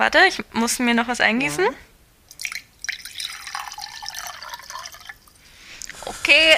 Warte, ich muss mir noch was eingießen. Okay.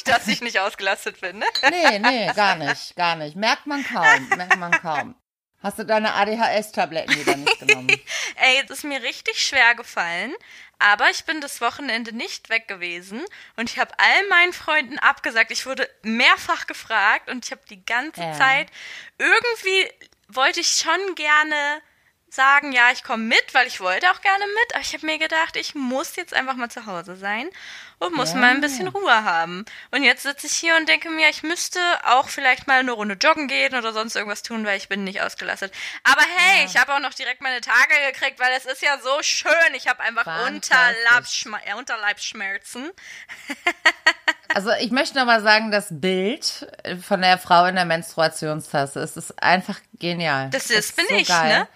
Nicht, dass ich nicht ausgelastet bin, ne? Nee, nee, gar nicht, gar nicht. Merkt man kaum, merkt man kaum. Hast du deine ADHS-Tabletten wieder nicht genommen? Ey, es ist mir richtig schwer gefallen, aber ich bin das Wochenende nicht weg gewesen und ich habe all meinen Freunden abgesagt. Ich wurde mehrfach gefragt und ich habe die ganze ja. Zeit irgendwie wollte ich schon gerne sagen, ja, ich komme mit, weil ich wollte auch gerne mit, aber ich habe mir gedacht, ich muss jetzt einfach mal zu Hause sein und muss ja. mal ein bisschen Ruhe haben. Und jetzt sitze ich hier und denke mir, ich müsste auch vielleicht mal eine Runde joggen gehen oder sonst irgendwas tun, weil ich bin nicht ausgelastet. Aber hey, ja. ich habe auch noch direkt meine Tage gekriegt, weil es ist ja so schön. Ich habe einfach Unterleibsschma äh, Unterleibsschmerzen. also ich möchte noch mal sagen, das Bild von der Frau in der Menstruationstasse, es ist einfach genial. Das, ist, das bin so ich, geil. ne?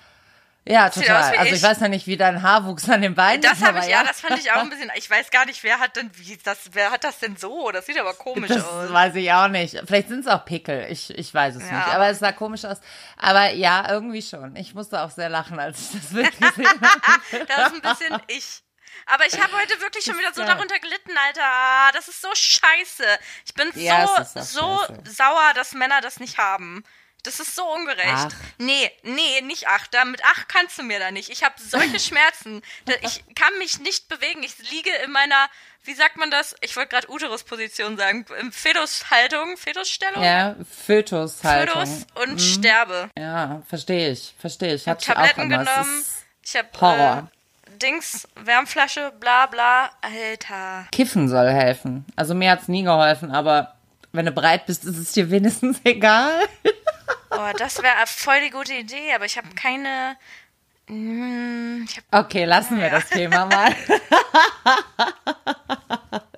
Ja, total. Also ich. ich. weiß ja nicht, wie dein Haarwuchs an den Beinen das ist. Das ich, ja, das fand ich auch ein bisschen. Ich weiß gar nicht, wer hat denn, wie das, wer hat das denn so? Das sieht aber komisch das aus. Das weiß ich auch nicht. Vielleicht sind es auch Pickel. Ich, ich weiß es ja. nicht. Aber es sah komisch aus. Aber ja, irgendwie schon. Ich musste auch sehr lachen, als ich das Bild gesehen habe. das ist ein bisschen ich. Aber ich habe heute wirklich schon wieder so darunter gelitten, Alter. Das ist so scheiße. Ich bin ja, so, so sauer, dass Männer das nicht haben. Das ist so ungerecht. Ach. Nee, nee, nicht ach. Da, mit ach kannst du mir da nicht. Ich habe solche Schmerzen. Ich kann mich nicht bewegen. Ich liege in meiner, wie sagt man das? Ich wollte gerade Uterusposition sagen. Fetushaltung, Fetusstellung? Ja, Fötushaltung. Fötus und mhm. sterbe. Ja, verstehe ich, verstehe ich. Ich habe Tabletten genommen. Ich habe Horror. Äh, Dings, Wärmflasche, bla bla. Alter. Kiffen soll helfen. Also mir hat's nie geholfen, aber wenn du breit bist, ist es dir wenigstens egal. Oh, das wäre voll die gute Idee, aber ich habe keine. Hm, ich hab, okay, lassen wir ja. das Thema mal.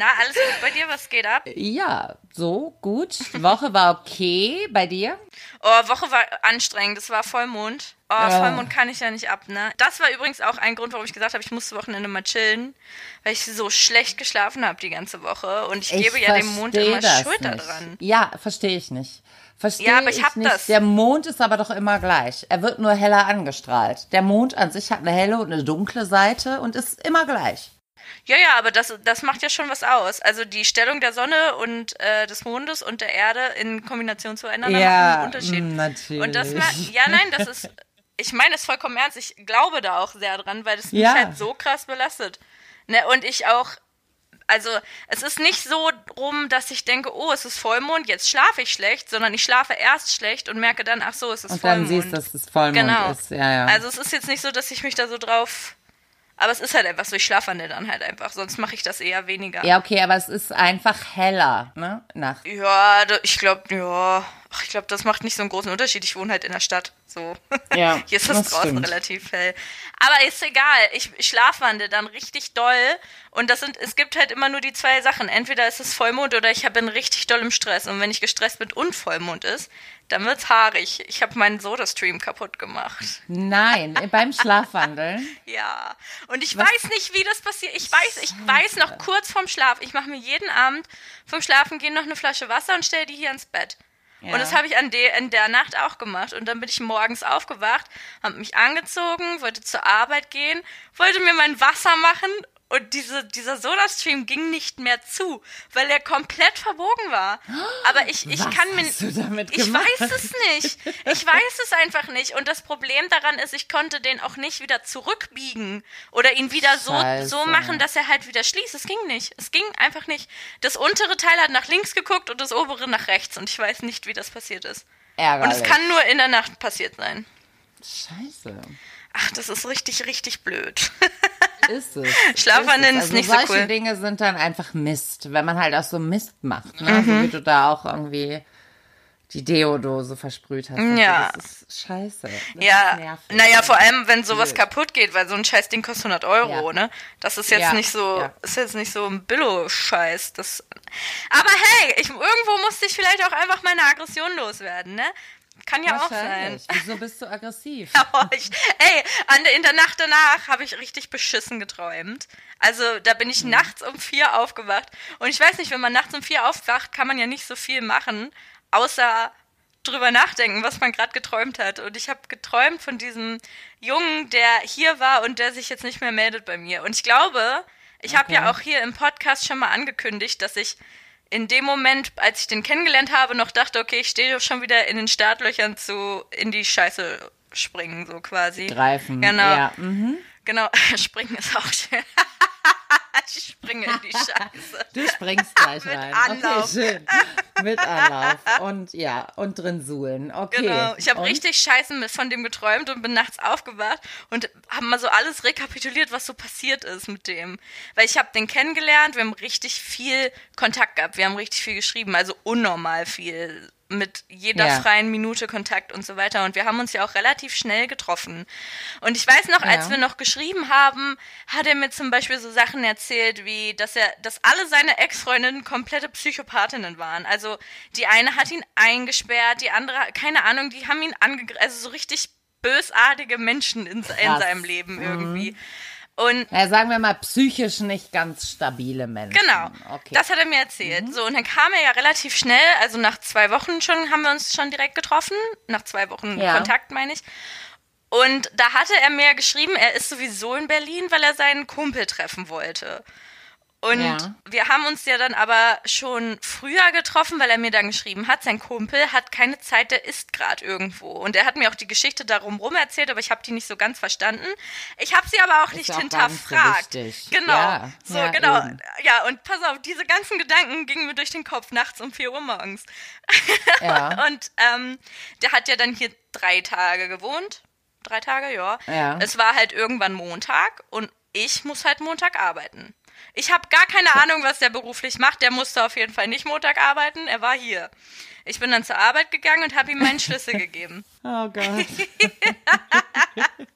Na, alles gut bei dir? Was geht ab? Ja, so gut. Die Woche war okay. Bei dir? Oh, Woche war anstrengend. Es war Vollmond. Oh, ja. Vollmond kann ich ja nicht ab, ne? Das war übrigens auch ein Grund, warum ich gesagt habe, ich muss das Wochenende mal chillen, weil ich so schlecht geschlafen habe die ganze Woche. Und ich, ich gebe ja dem Mond immer Schuld daran. Ja, verstehe ich nicht. Verstehe ja, aber ich, ich nicht. Das. Der Mond ist aber doch immer gleich. Er wird nur heller angestrahlt. Der Mond an sich hat eine helle und eine dunkle Seite und ist immer gleich. Ja, ja, aber das, das macht ja schon was aus. Also die Stellung der Sonne und äh, des Mondes und der Erde in Kombination zueinander ja, machen einen Unterschied. Natürlich. Und das ja, nein, das ist, ich meine es vollkommen ernst. Ich glaube da auch sehr dran, weil das mich ja. halt so krass belastet. Ne, und ich auch also es ist nicht so rum, dass ich denke, oh, es ist Vollmond, jetzt schlafe ich schlecht, sondern ich schlafe erst schlecht und merke dann, ach so, es ist und Vollmond. Und dann siehst, dass es Vollmond genau. ist. Ja, ja. Also es ist jetzt nicht so, dass ich mich da so drauf aber es ist halt einfach so, ich schlafwandel dann halt einfach, sonst mache ich das eher weniger. Ja, okay, aber es ist einfach heller, ne? Nacht. Ja, ich glaube, ja, ich glaube, das macht nicht so einen großen Unterschied. Ich wohne halt in der Stadt, so. Ja, Hier ist es draußen stimmt. relativ hell. Aber ist egal, ich, ich schlafwandel dann richtig doll und das sind, es gibt halt immer nur die zwei Sachen. Entweder ist es Vollmond oder ich bin richtig doll im Stress und wenn ich gestresst bin und Vollmond ist, dann wird's haarig. Ich habe meinen Soda-Stream kaputt gemacht. Nein, beim Schlafwandeln? ja. Und ich Was? weiß nicht, wie das passiert. Ich weiß, ich weiß noch kurz vorm Schlaf. Ich mache mir jeden Abend vom Schlafen gehen noch eine Flasche Wasser und stelle die hier ins Bett. Ja. Und das habe ich an de in der Nacht auch gemacht. Und dann bin ich morgens aufgewacht, habe mich angezogen, wollte zur Arbeit gehen, wollte mir mein Wasser machen und diese, dieser Soda-Stream ging nicht mehr zu, weil er komplett verbogen war. Aber ich, ich Was kann mir. Hast du damit ich weiß es nicht. Ich weiß es einfach nicht. Und das Problem daran ist, ich konnte den auch nicht wieder zurückbiegen oder ihn wieder so, so machen, dass er halt wieder schließt. Es ging nicht. Es ging einfach nicht. Das untere Teil hat nach links geguckt und das obere nach rechts. Und ich weiß nicht, wie das passiert ist. Ärgerlich. Und es kann nur in der Nacht passiert sein. Scheiße. Ach, das ist richtig, richtig blöd. Ist es. Schlafwandeln ist, also nicht so cool. Solche Dinge sind dann einfach Mist, wenn man halt auch so Mist macht. Ne? Mhm. So wie du da auch irgendwie die Deodose versprüht hast. Ja. Das ist scheiße. Das ja. Ist naja, vor allem, wenn sowas kaputt geht, weil so ein scheiß Ding kostet 100 Euro, ja. ne? Das ist jetzt ja. nicht so, ja. ist jetzt nicht so ein Billo-Scheiß. Das, aber hey, ich, irgendwo musste ich vielleicht auch einfach meine Aggression loswerden, ne? Kann ja auch sein. Wieso bist du aggressiv? ich, ey, an, in der Nacht danach habe ich richtig beschissen geträumt. Also da bin ich mhm. nachts um vier aufgewacht. Und ich weiß nicht, wenn man nachts um vier aufwacht, kann man ja nicht so viel machen außer drüber nachdenken, was man gerade geträumt hat. Und ich habe geträumt von diesem Jungen, der hier war und der sich jetzt nicht mehr meldet bei mir. Und ich glaube, ich okay. habe ja auch hier im Podcast schon mal angekündigt, dass ich in dem Moment, als ich den kennengelernt habe, noch dachte, okay, ich stehe doch schon wieder in den Startlöchern zu in die Scheiße springen, so quasi. Greifen. Genau. Ja. Mhm. Genau, springen ist auch schön. ich springe in die Scheiße. Du springst gleich Mit rein. Anlauf. Okay, schön. Mit Anlauf. Und ja, und drin suhlen. Okay. Genau. Ich habe richtig Scheiße von dem geträumt und bin nachts aufgewacht und habe mal so alles rekapituliert, was so passiert ist mit dem. Weil ich habe den kennengelernt, wir haben richtig viel Kontakt gehabt, wir haben richtig viel geschrieben, also unnormal viel mit jeder ja. freien Minute Kontakt und so weiter. Und wir haben uns ja auch relativ schnell getroffen. Und ich weiß noch, als ja. wir noch geschrieben haben, hat er mir zum Beispiel so Sachen erzählt, wie, dass er, dass alle seine Ex-Freundinnen komplette Psychopathinnen waren. Also die eine hat ihn eingesperrt, die andere, keine Ahnung, die haben ihn angegriffen, also so richtig bösartige Menschen in, in seinem Leben mhm. irgendwie. Mhm. Und ja, sagen wir mal, psychisch nicht ganz stabile Menschen. Genau. Okay. Das hat er mir erzählt. Mhm. So, und dann kam er ja relativ schnell, also nach zwei Wochen schon, haben wir uns schon direkt getroffen. Nach zwei Wochen ja. Kontakt, meine ich. Und da hatte er mir geschrieben, er ist sowieso in Berlin, weil er seinen Kumpel treffen wollte. Und ja. wir haben uns ja dann aber schon früher getroffen, weil er mir dann geschrieben hat, sein Kumpel hat keine Zeit, der ist gerade irgendwo. Und er hat mir auch die Geschichte darum rum erzählt, aber ich habe die nicht so ganz verstanden. Ich habe sie aber auch ist nicht auch hinterfragt. Genau. Ja, so, ja, genau. Eben. Ja, und pass auf, diese ganzen Gedanken gingen mir durch den Kopf nachts um 4 Uhr morgens. Ja. und ähm, der hat ja dann hier drei Tage gewohnt. Drei Tage, ja. ja. Es war halt irgendwann Montag und ich muss halt Montag arbeiten. Ich habe gar keine Ahnung, was der beruflich macht. Der musste auf jeden Fall nicht Montag arbeiten. Er war hier. Ich bin dann zur Arbeit gegangen und habe ihm meinen Schlüssel gegeben. Oh Gott. und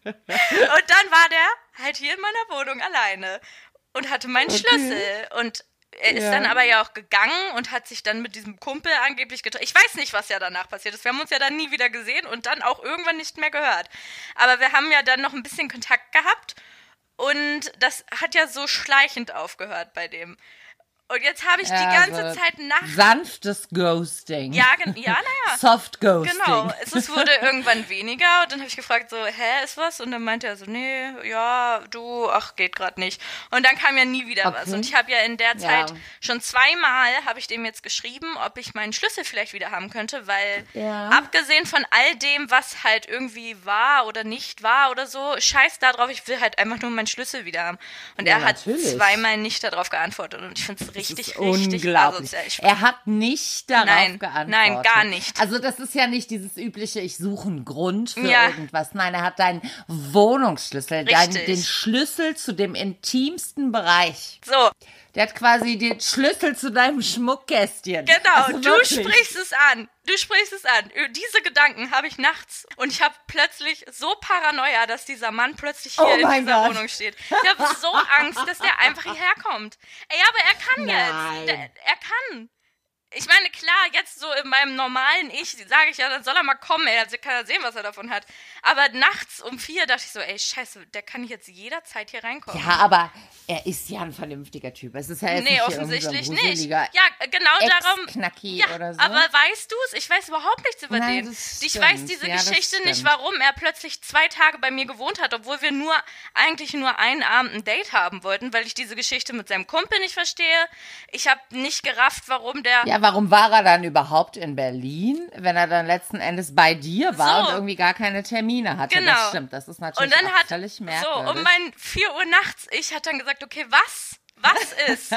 dann war der halt hier in meiner Wohnung alleine und hatte meinen okay. Schlüssel. Und er ist ja. dann aber ja auch gegangen und hat sich dann mit diesem Kumpel angeblich getroffen. Ich weiß nicht, was ja danach passiert ist. Wir haben uns ja dann nie wieder gesehen und dann auch irgendwann nicht mehr gehört. Aber wir haben ja dann noch ein bisschen Kontakt gehabt und das hat ja so schleichend aufgehört bei dem. Und jetzt habe ich die ganze so Zeit nach. Sanftes Ghosting. Ja, ja, naja. Soft Ghosting. Genau. Es, wurde irgendwann weniger und dann habe ich gefragt, so, hä, ist was? Und dann meinte er so, nee, ja, du, ach, geht gerade nicht. Und dann kam ja nie wieder okay. was. Und ich habe ja in der Zeit ja. schon zweimal, habe ich dem jetzt geschrieben, ob ich meinen Schlüssel vielleicht wieder haben könnte, weil ja. abgesehen von all dem, was halt irgendwie war oder nicht war oder so, scheiß da drauf, ich will halt einfach nur meinen Schlüssel wieder haben. Und er hat zweimal nicht darauf geantwortet und ich finde es richtig, richtig unglaublich. Er hat nicht darauf nein, geantwortet. Nein, gar nicht. Also das ist ja nicht dieses übliche, ich suche einen Grund für ja. irgendwas. Nein, er hat deinen Wohnungsschlüssel, deinen, den Schlüssel zu dem intimsten Bereich. So. Der hat quasi den Schlüssel zu deinem Schmuckkästchen. Genau, also du sprichst es an. Du sprichst es an. Diese Gedanken habe ich nachts und ich habe plötzlich so Paranoia, dass dieser Mann plötzlich hier oh in dieser Gott. Wohnung steht. Ich habe so Angst, dass der einfach hierher kommt. Ey, aber er kann Nein. jetzt. Der, er kann ich meine, klar, jetzt so in meinem normalen Ich sage ich ja, dann soll er mal kommen, ey, also kann er sehen, was er davon hat. Aber nachts um vier dachte ich so, ey, scheiße, der kann jetzt jederzeit hier reinkommen. Ja, aber er ist ja ein vernünftiger Typ. Es ist ja jetzt nee, nicht offensichtlich nicht. Ja, genau darum. Knacki ja, oder so. Aber weißt du es? Ich weiß überhaupt nichts über Nein, den. Ich weiß diese ja, Geschichte nicht, warum er plötzlich zwei Tage bei mir gewohnt hat, obwohl wir nur eigentlich nur einen Abend ein Date haben wollten, weil ich diese Geschichte mit seinem Kumpel nicht verstehe. Ich habe nicht gerafft, warum der. Ja, warum war er dann überhaupt in Berlin, wenn er dann letzten Endes bei dir war so. und irgendwie gar keine Termine hatte? Genau. Das stimmt, das ist natürlich und dann hat, völlig merkwürdig. So, um mein 4 Uhr nachts, ich hat dann gesagt, okay, was? Was ist,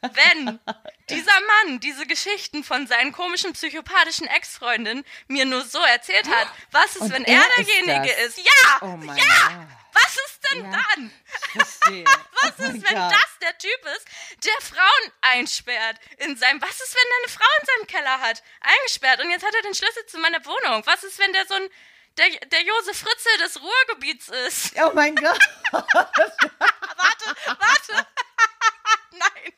wenn dieser Mann diese Geschichten von seinen komischen psychopathischen Ex-Freundinnen mir nur so erzählt hat? Was ist, Und wenn er, er derjenige ist? ist? Ja! Oh mein ja! Gott. Was ist denn ja, dann? Was oh ist, wenn God. das der Typ ist, der Frauen einsperrt in seinem. Was ist, wenn er eine Frau in seinem Keller hat? Eingesperrt und jetzt hat er den Schlüssel zu meiner Wohnung. Was ist, wenn der so ein. Der, der Josef Fritzel des Ruhrgebiets ist. Oh mein Gott. warte, warte. Nein.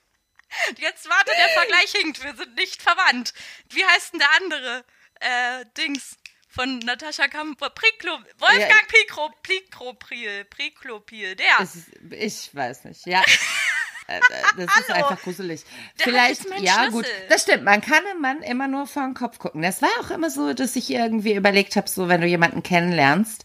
Jetzt warte, der Vergleich hinkt. Wir sind nicht verwandt. Wie heißt denn der andere? Äh, Dings von Natascha Priklo, Wolfgang ja, Pikro, Priklopil, der. Ist, ich weiß nicht, ja. Äh, das ist einfach gruselig. Der Vielleicht, ja, Schlüssel. gut. Das stimmt. Man kann im Mann immer nur vor den Kopf gucken. Das war auch immer so, dass ich irgendwie überlegt habe, so, wenn du jemanden kennenlernst,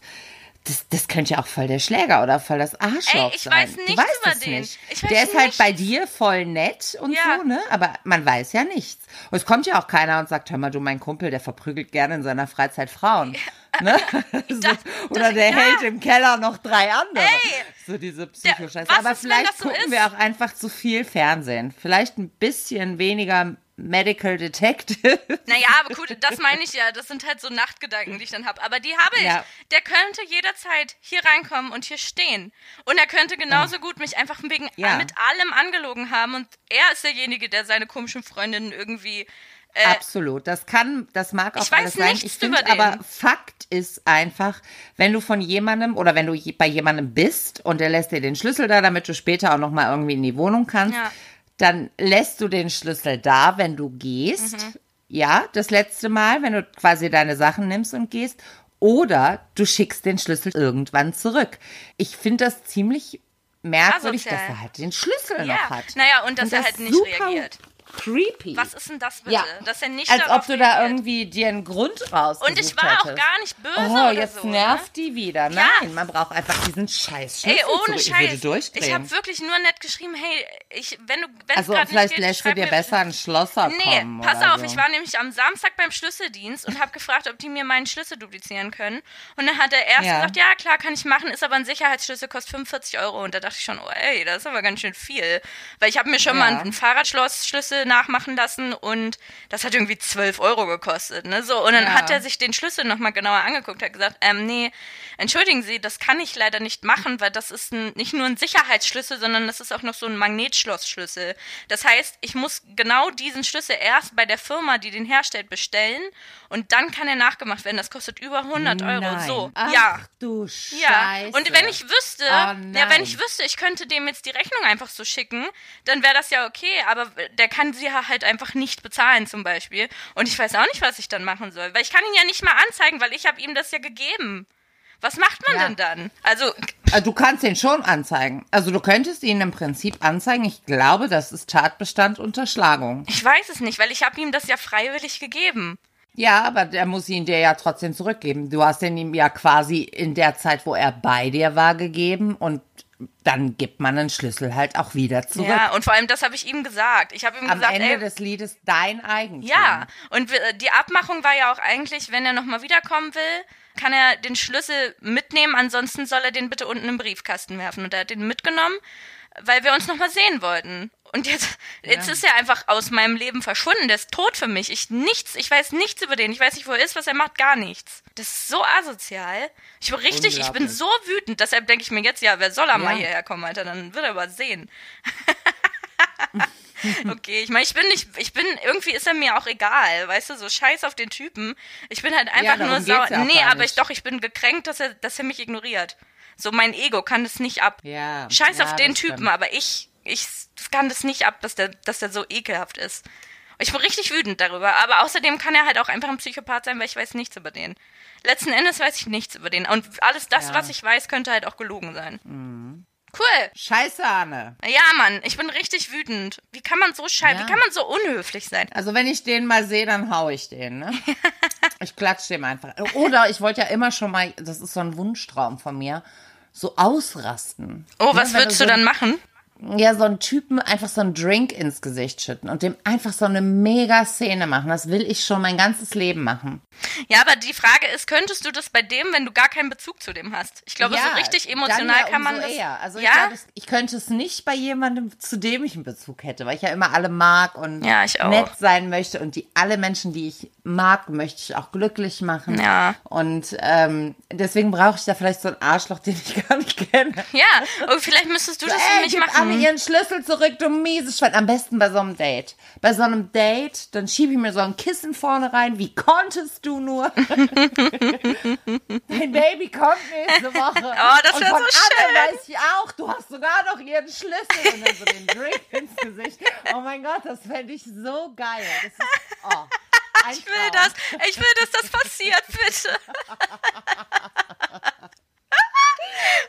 das, das könnte ja auch voll der Schläger oder voll das Arschloch Ey, ich sein. weiß nichts du weißt über den. Nicht. der ist halt bei dir voll nett und ja. so, ne? Aber man weiß ja nichts. Und es kommt ja auch keiner und sagt, hör mal, du, mein Kumpel, der verprügelt gerne in seiner Freizeit Frauen. Ja. Ne? so, oder der ja. hält im Keller noch drei andere. Ey, so diese Psychoscheiße. Aber vielleicht so gucken ist? wir auch einfach zu viel Fernsehen. Vielleicht ein bisschen weniger Medical Detective. Naja, aber gut, das meine ich ja. Das sind halt so Nachtgedanken, die ich dann habe. Aber die habe ich. Ja. Der könnte jederzeit hier reinkommen und hier stehen. Und er könnte genauso ja. gut mich einfach wegen ja. mit allem angelogen haben. Und er ist derjenige, der seine komischen Freundinnen irgendwie. Äh, Absolut. Das kann, das mag auch ich alles sein. Ich finde aber Fakt ist einfach, wenn du von jemandem oder wenn du bei jemandem bist und der lässt dir den Schlüssel da, damit du später auch noch mal irgendwie in die Wohnung kannst. Ja dann lässt du den Schlüssel da, wenn du gehst. Mhm. Ja, das letzte Mal, wenn du quasi deine Sachen nimmst und gehst. Oder du schickst den Schlüssel irgendwann zurück. Ich finde das ziemlich merkwürdig, Asozial. dass er halt den Schlüssel ja. noch hat. Naja, und dass und er halt nicht reagiert creepy. Was ist denn das bitte? Ja. Dass er nicht Als ob du da irgendwie dir einen Grund raus Und ich war hättest. auch gar nicht böse Oh, jetzt so, nervt ne? die wieder. Nein, ja. man braucht einfach diesen Scheiß Ey, ohne zurück. Scheiß. Ich, würde ich habe wirklich nur nett geschrieben, hey, ich, wenn du, Also vielleicht geht, lässt du dir besser einen Schlosser Nee, kommen pass auf, so. ich war nämlich am Samstag beim Schlüsseldienst und habe gefragt, ob die mir meinen Schlüssel duplizieren können. Und dann hat er erst ja. gesagt, ja, klar, kann ich machen, ist aber ein Sicherheitsschlüssel, kostet 45 Euro. Und da dachte ich schon, oh ey, das ist aber ganz schön viel. Weil ich habe mir schon ja. mal einen Fahrradschlossschlüssel nachmachen lassen und das hat irgendwie 12 Euro gekostet. Ne? So, und dann ja. hat er sich den Schlüssel nochmal genauer angeguckt, hat gesagt, ähm, nee, entschuldigen Sie, das kann ich leider nicht machen, weil das ist ein, nicht nur ein Sicherheitsschlüssel, sondern das ist auch noch so ein Magnetschlossschlüssel. Das heißt, ich muss genau diesen Schlüssel erst bei der Firma, die den herstellt, bestellen und dann kann er nachgemacht werden. Das kostet über 100 Euro. Nein. So, Ach, ja. du Scheiße. Ja. Und wenn ich wüsste, oh, ja, wenn ich wüsste, ich könnte dem jetzt die Rechnung einfach so schicken, dann wäre das ja okay, aber der kann sie halt einfach nicht bezahlen zum Beispiel. Und ich weiß auch nicht, was ich dann machen soll, weil ich kann ihn ja nicht mal anzeigen, weil ich habe ihm das ja gegeben. Was macht man ja. denn dann? Also, also du kannst ihn schon anzeigen. Also du könntest ihn im Prinzip anzeigen. Ich glaube, das ist Tatbestand Unterschlagung. Ich weiß es nicht, weil ich habe ihm das ja freiwillig gegeben. Ja, aber der muss ihn dir ja trotzdem zurückgeben. Du hast ihn ihm ja quasi in der Zeit, wo er bei dir war, gegeben und dann gibt man den Schlüssel halt auch wieder zurück. Ja, und vor allem das habe ich ihm gesagt. Ich habe ihm Am gesagt, Ende ey, des Liedes dein Eigentum. Ja, und die Abmachung war ja auch eigentlich, wenn er nochmal wiederkommen will, kann er den Schlüssel mitnehmen, ansonsten soll er den bitte unten im Briefkasten werfen. Und er hat den mitgenommen, weil wir uns nochmal sehen wollten. Und jetzt, ja. jetzt ist er einfach aus meinem Leben verschwunden. Der ist tot für mich. Ich nichts, ich weiß nichts über den. Ich weiß nicht, wo er ist, was er macht, gar nichts. Das ist so asozial. Ich bin richtig, ich bin so wütend. Deshalb denke ich mir jetzt, ja, wer soll er ja. mal hierher kommen, Alter? Dann wird er aber sehen. okay, ich meine, ich bin nicht, ich bin, irgendwie ist er mir auch egal, weißt du, so scheiß auf den Typen. Ich bin halt einfach ja, nur sauer. Ja nee, aber ich doch, ich bin gekränkt, dass er, dass er mich ignoriert. So mein Ego kann das nicht ab. Ja. Scheiß ja, auf den Typen, stimmt. aber ich, ich kann das nicht ab, dass der, dass der so ekelhaft ist. Ich bin richtig wütend darüber, aber außerdem kann er halt auch einfach ein Psychopath sein, weil ich weiß nichts über den. Letzten Endes weiß ich nichts über den. Und alles das, ja. was ich weiß, könnte halt auch gelogen sein. Mhm. Cool. Scheiße, Anne. Ja, Mann, ich bin richtig wütend. Wie kann man so scheiße, ja. wie kann man so unhöflich sein? Also wenn ich den mal sehe, dann hau ich den, ne? ich klatsch dem einfach. Oder ich wollte ja immer schon mal, das ist so ein Wunschtraum von mir, so ausrasten. Oh, was ne, würdest du, so, dann machen? Ja, so einen Typen einfach so einen Drink ins Gesicht schütten und dem einfach so eine mega Szene machen. Das will ich schon mein ganzes Leben machen. Ja, aber die Frage ist, könntest du das bei dem, wenn du gar keinen Bezug zu dem hast? Ich glaube, ja, so richtig emotional ja kann man das. Eher. Also ja? ich, glaube, ich könnte es nicht bei jemandem, zu dem ich einen Bezug hätte, weil ich ja immer alle mag und ja, nett sein möchte und die alle Menschen, die ich mag, möchte ich auch glücklich machen. Ja. Und ähm, deswegen brauche ich da vielleicht so einen Arschloch, den ich gar nicht kenne. Ja, und vielleicht müsstest du das für mich machen mir ihren Schlüssel zurück, du mieses Schwein. Am besten bei so einem Date. Bei so einem Date, dann schiebe ich mir so ein Kissen vorne rein. Wie konntest du nur? Dein Baby kommt nächste Woche. Oh, das wäre so schön. weiß ich auch, du hast sogar noch ihren Schlüssel und dann so den Drink ins Gesicht. Oh mein Gott, das fände ich so geil. Das ist, oh. Ich will das. Ich will, dass das passiert, bitte.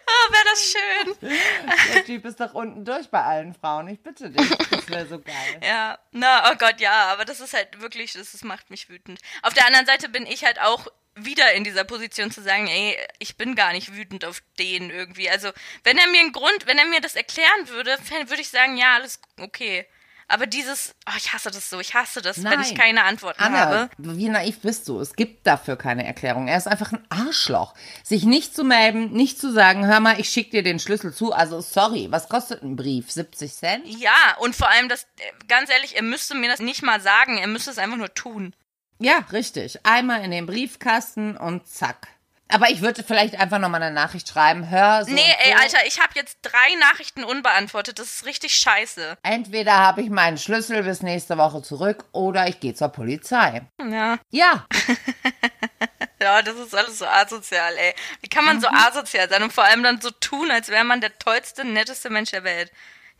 Oh, wäre das schön. Der Typ ist doch unten durch bei allen Frauen. Ich bitte dich. Das wäre so geil. Ja, na, oh Gott, ja, aber das ist halt wirklich, das, das macht mich wütend. Auf der anderen Seite bin ich halt auch wieder in dieser Position zu sagen, ey, ich bin gar nicht wütend auf den irgendwie. Also, wenn er mir einen Grund, wenn er mir das erklären würde, würde ich sagen, ja, alles okay. Aber dieses, oh, ich hasse das so, ich hasse das, Nein. wenn ich keine Antworten Anne, habe. Wie naiv bist du? Es gibt dafür keine Erklärung. Er ist einfach ein Arschloch. Sich nicht zu melden, nicht zu sagen, hör mal, ich schicke dir den Schlüssel zu. Also sorry, was kostet ein Brief? 70 Cent? Ja, und vor allem, das, ganz ehrlich, er müsste mir das nicht mal sagen, er müsste es einfach nur tun. Ja, richtig. Einmal in den Briefkasten und zack. Aber ich würde vielleicht einfach nochmal eine Nachricht schreiben. Hör so. Nee, ey, so. Alter, ich habe jetzt drei Nachrichten unbeantwortet. Das ist richtig scheiße. Entweder habe ich meinen Schlüssel bis nächste Woche zurück oder ich gehe zur Polizei. Ja. Ja. ja, das ist alles so asozial, ey. Wie kann man mhm. so asozial sein und vor allem dann so tun, als wäre man der tollste, netteste Mensch der Welt?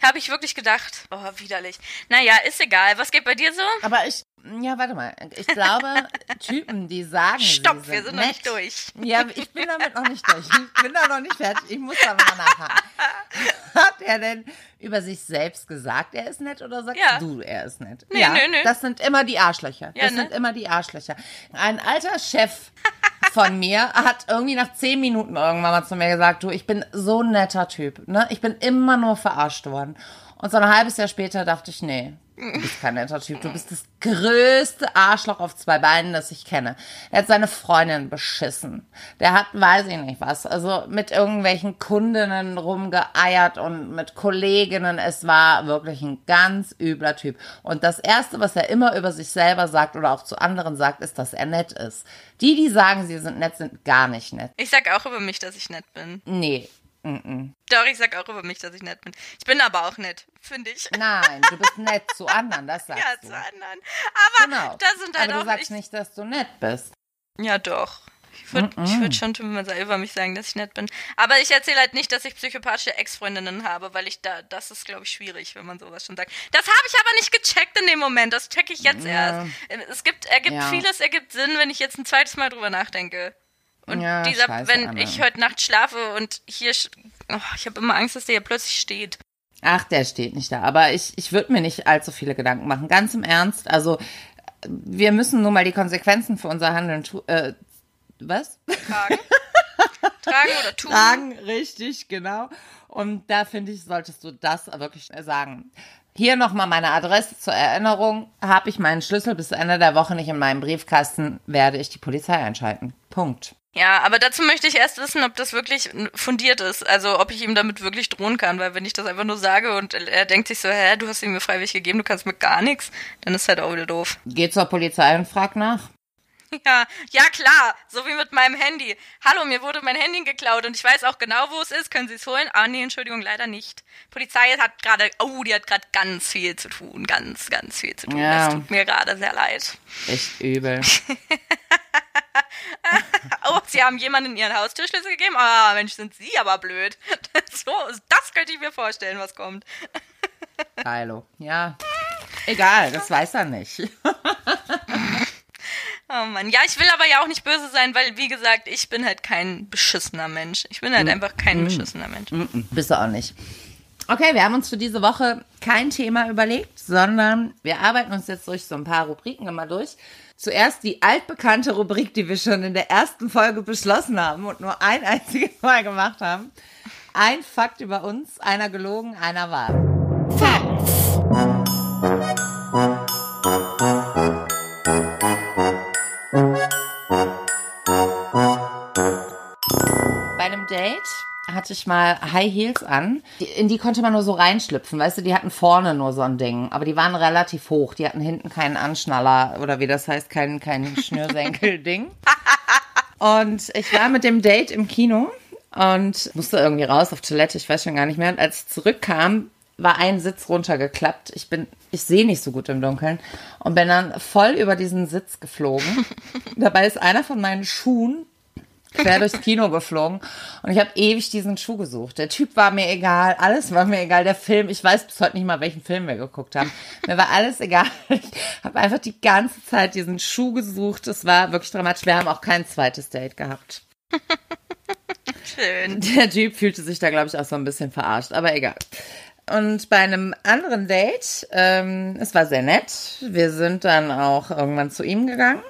Habe ich wirklich gedacht. Oh, widerlich. Naja, ist egal. Was geht bei dir so? Aber ich, ja, warte mal. Ich glaube, Typen, die sagen. Stopp, sind wir sind nett. noch nicht durch. Ja, ich bin damit noch nicht durch. Ich bin da noch nicht fertig. Ich muss da nochmal nachhaken. Hat er denn über sich selbst gesagt, er ist nett oder sagst ja. du, er ist nett? Nee, ja, nee, nee. Das sind immer die Arschlöcher. Ja, das ne? sind immer die Arschlöcher. Ein alter Chef von mir hat irgendwie nach zehn Minuten irgendwann mal zu mir gesagt, du, ich bin so ein netter Typ. Ne? Ich bin immer nur verarscht worden. Und so ein halbes Jahr später dachte ich, nee, Du bist kein netter Typ. Du bist das größte Arschloch auf zwei Beinen, das ich kenne. Er hat seine Freundin beschissen. Der hat, weiß ich nicht was, also mit irgendwelchen Kundinnen rumgeeiert und mit Kolleginnen. Es war wirklich ein ganz übler Typ. Und das Erste, was er immer über sich selber sagt oder auch zu anderen sagt, ist, dass er nett ist. Die, die sagen, sie sind nett, sind gar nicht nett. Ich sag auch über mich, dass ich nett bin. Nee, Mm -mm. Doch, ich sag auch über mich, dass ich nett bin. Ich bin aber auch nett, finde ich. Nein, du bist nett zu anderen, das sagst ja, du. Ja, zu anderen. Aber genau. da sind halt aber auch du sagst nicht, dass du nett bist. Ja, doch. Ich würde mm würd schon über mich sagen, dass ich nett bin. Aber ich erzähle halt nicht, dass ich psychopathische Ex-Freundinnen habe, weil ich da, das ist, glaube ich, schwierig, wenn man sowas schon sagt. Das habe ich aber nicht gecheckt in dem Moment. Das checke ich jetzt ja. erst. Es gibt, ergibt ja. vieles ergibt Sinn, wenn ich jetzt ein zweites Mal drüber nachdenke. Und ja, dieser, scheiße, wenn Anna. ich heute Nacht schlafe und hier, oh, ich habe immer Angst, dass der hier plötzlich steht. Ach, der steht nicht da. Aber ich, ich würde mir nicht allzu viele Gedanken machen. Ganz im Ernst. Also, wir müssen nun mal die Konsequenzen für unser Handeln. Äh, was? Tragen. Tragen oder tun. Tragen, richtig, genau. Und da finde ich, solltest du das wirklich sagen. Hier nochmal meine Adresse zur Erinnerung. Habe ich meinen Schlüssel bis Ende der Woche nicht in meinem Briefkasten, werde ich die Polizei einschalten. Punkt. Ja, aber dazu möchte ich erst wissen, ob das wirklich fundiert ist. Also ob ich ihm damit wirklich drohen kann, weil wenn ich das einfach nur sage und er denkt sich so, hä, du hast ihm mir freiwillig gegeben, du kannst mir gar nichts, dann ist halt auch wieder doof. Geh zur Polizei und frag nach. Ja, ja klar, so wie mit meinem Handy. Hallo, mir wurde mein Handy geklaut und ich weiß auch genau, wo es ist. Können Sie es holen? Ah, nee, Entschuldigung, leider nicht. Polizei hat gerade, oh, die hat gerade ganz viel zu tun, ganz, ganz viel zu tun. Ja. Das tut mir gerade sehr leid. Echt übel. oh, Sie haben jemanden Ihren Haustürschlüssel gegeben? Ah, Mensch, sind Sie aber blöd. so, das könnte ich mir vorstellen, was kommt. Geilo. Ja. Egal, das weiß er nicht. Oh Mann. Ja, ich will aber ja auch nicht böse sein, weil, wie gesagt, ich bin halt kein beschissener Mensch. Ich bin halt mm. einfach kein mm. beschissener Mensch. Mm Bist du auch nicht. Okay, wir haben uns für diese Woche kein Thema überlegt, sondern wir arbeiten uns jetzt durch so ein paar Rubriken immer durch. Zuerst die altbekannte Rubrik, die wir schon in der ersten Folge beschlossen haben und nur ein einziges Mal gemacht haben. Ein Fakt über uns, einer gelogen, einer wahr. Facts. Bei einem Date hatte ich mal High Heels an. In die konnte man nur so reinschlüpfen, weißt du, die hatten vorne nur so ein Ding, aber die waren relativ hoch. Die hatten hinten keinen Anschnaller oder wie das heißt, kein, kein Schnürsenkel-Ding. Und ich war mit dem Date im Kino und musste irgendwie raus auf Toilette, ich weiß schon gar nicht mehr. Und als ich zurückkam, war ein Sitz runtergeklappt. Ich bin, ich sehe nicht so gut im Dunkeln und bin dann voll über diesen Sitz geflogen. Dabei ist einer von meinen Schuhen quer durchs Kino geflogen und ich habe ewig diesen Schuh gesucht. Der Typ war mir egal, alles war mir egal. Der Film, ich weiß bis heute nicht mal, welchen Film wir geguckt haben. Mir war alles egal. Ich habe einfach die ganze Zeit diesen Schuh gesucht. Es war wirklich dramatisch. Wir haben auch kein zweites Date gehabt. Schön. Der Typ fühlte sich da, glaube ich, auch so ein bisschen verarscht, aber egal. Und bei einem anderen Date, ähm, es war sehr nett. Wir sind dann auch irgendwann zu ihm gegangen.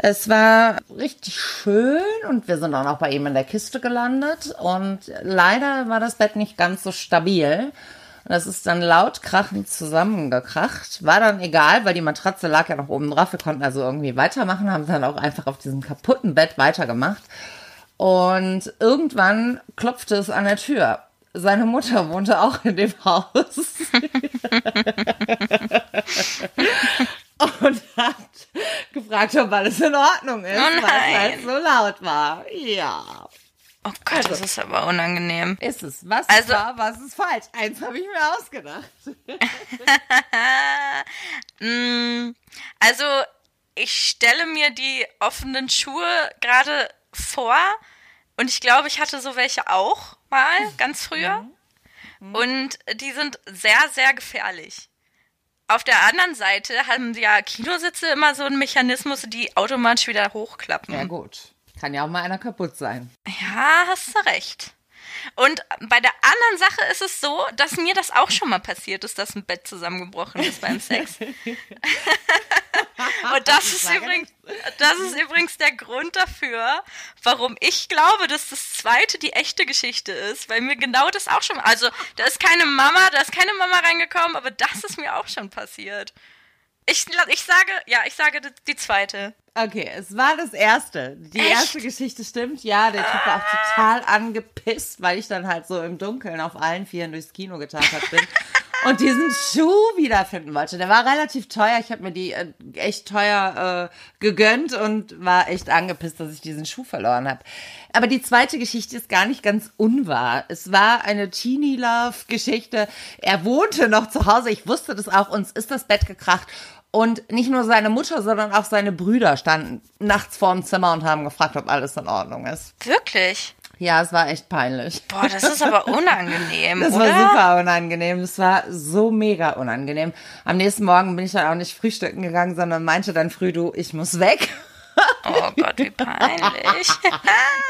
Es war richtig schön und wir sind dann auch bei ihm in der Kiste gelandet. Und leider war das Bett nicht ganz so stabil. Das ist dann laut krachend zusammengekracht. War dann egal, weil die Matratze lag ja noch oben drauf. Wir konnten also irgendwie weitermachen, haben dann auch einfach auf diesem kaputten Bett weitergemacht. Und irgendwann klopfte es an der Tür. Seine Mutter wohnte auch in dem Haus. und hat gefragt, ob alles in Ordnung ist, oh weil es halt so laut war. Ja. Oh Gott, also, das ist aber unangenehm. Ist es. Was also, war, was ist falsch? Eins habe ich mir ausgedacht. Mm, also, ich stelle mir die offenen Schuhe gerade vor und ich glaube, ich hatte so welche auch mal, ganz früher. Mhm. Und die sind sehr, sehr gefährlich. Auf der anderen Seite haben ja Kinositze immer so einen Mechanismus, die automatisch wieder hochklappen. Ja, gut. Kann ja auch mal einer kaputt sein. Ja, hast du recht. Und bei der anderen Sache ist es so, dass mir das auch schon mal passiert ist, dass ein Bett zusammengebrochen ist beim Sex. Und das ist, übrigens, das ist übrigens der Grund dafür, warum ich glaube, dass das zweite die echte Geschichte ist, weil mir genau das auch schon, also da ist keine Mama, da ist keine Mama reingekommen, aber das ist mir auch schon passiert. Ich, ich sage, ja, ich sage die zweite. Okay, es war das erste. Die Echt? erste Geschichte stimmt, ja. Der Typ war auch total angepisst, weil ich dann halt so im Dunkeln auf allen Vieren durchs Kino getanzt bin. und diesen Schuh wiederfinden wollte. Der war relativ teuer. Ich habe mir die äh, echt teuer äh, gegönnt und war echt angepisst, dass ich diesen Schuh verloren habe. Aber die zweite Geschichte ist gar nicht ganz unwahr. Es war eine Teenie Love Geschichte. Er wohnte noch zu Hause. Ich wusste das auch. Uns ist das Bett gekracht. Und nicht nur seine Mutter, sondern auch seine Brüder standen nachts vorm Zimmer und haben gefragt, ob alles in Ordnung ist. Wirklich? Ja, es war echt peinlich. Boah, das ist aber unangenehm. das oder? war super unangenehm. Das war so mega unangenehm. Am nächsten Morgen bin ich dann auch nicht frühstücken gegangen, sondern meinte dann früh, du, ich muss weg. Oh Gott, wie peinlich.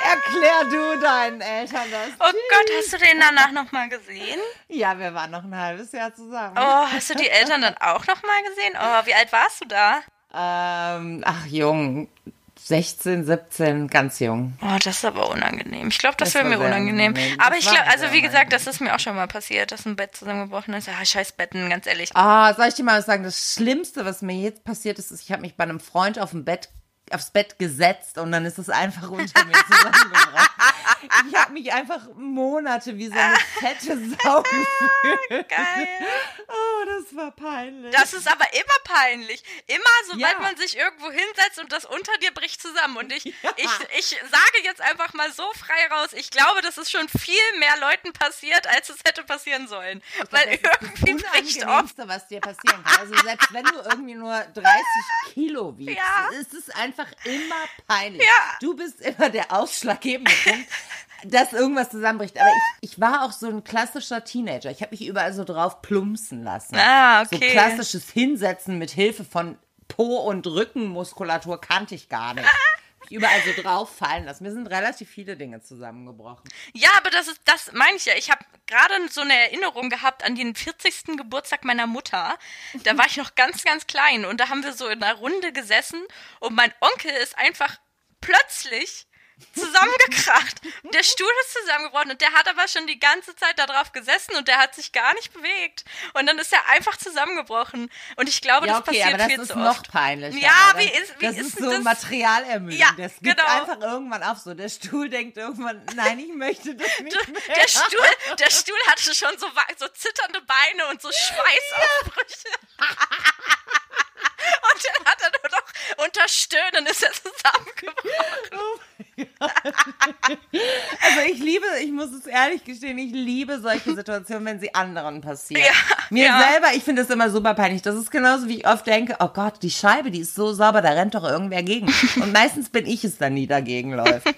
Erklär du deinen Eltern das. Oh Gott, hast du den danach nochmal gesehen? Ja, wir waren noch ein halbes Jahr zusammen. Oh, hast du die Eltern dann auch nochmal gesehen? Oh, wie alt warst du da? Ähm, ach, jung. 16, 17, ganz jung. Oh, das ist aber unangenehm. Ich glaube, das, das wäre mir unangenehm. unangenehm. Aber ich glaube, also wie gesagt, das ist mir auch schon mal passiert, dass ein Bett zusammengebrochen ist. Ja, scheiß Betten, ganz ehrlich. Ah, soll ich dir mal sagen, das Schlimmste, was mir jetzt passiert ist, ist, ich habe mich bei einem Freund auf dem Bett aufs Bett gesetzt und dann ist es einfach unter mir zusammengebrochen. ich habe mich einfach Monate wie so eine fette Sau gefühlt. Geil. Das war peinlich. Das ist aber immer peinlich. Immer, sobald ja. man sich irgendwo hinsetzt und das unter dir bricht zusammen. Und ich, ja. ich, ich sage jetzt einfach mal so frei raus, ich glaube, das ist schon viel mehr Leuten passiert, als es hätte passieren sollen. Ich Weil glaub, irgendwie bricht oft. was dir passieren kann. Also selbst wenn du irgendwie nur 30 Kilo wiegst, ja. ist es einfach immer peinlich. Du bist immer der ausschlaggebende Punkt dass irgendwas zusammenbricht. Aber ich, ich war auch so ein klassischer Teenager. Ich habe mich überall so drauf plumpsen lassen. Ah, okay. So klassisches Hinsetzen mit Hilfe von Po- und Rückenmuskulatur kannte ich gar nicht. überall so drauf fallen lassen. Mir sind relativ viele Dinge zusammengebrochen. Ja, aber das ist, das meine ich ja. Ich habe gerade so eine Erinnerung gehabt an den 40. Geburtstag meiner Mutter. Da war ich noch ganz, ganz klein und da haben wir so in einer Runde gesessen und mein Onkel ist einfach plötzlich zusammengekracht. Der Stuhl ist zusammengebrochen und der hat aber schon die ganze Zeit da drauf gesessen und der hat sich gar nicht bewegt. Und dann ist er einfach zusammengebrochen. Und ich glaube, ja, okay, das passiert aber das viel ist zu noch peinlich. Ja, wie ist, wie das ist, ist so das? Materialermüdung. Ja, das gibt genau. einfach irgendwann auf so. Der Stuhl denkt irgendwann, nein, ich möchte das nicht mehr. Der Stuhl, der Stuhl hatte schon so, so zitternde Beine und so Schweißausbrüche. Und dann hat er nur noch unter Stöhnen ist er zusammengebrochen. Oh also ich liebe, ich muss es ehrlich gestehen, ich liebe solche Situationen, wenn sie anderen passieren. Ja, Mir ja. selber, ich finde das immer super peinlich. Das ist genauso, wie ich oft denke, oh Gott, die Scheibe, die ist so sauber, da rennt doch irgendwer gegen. Und meistens bin ich es dann, die dagegen läuft.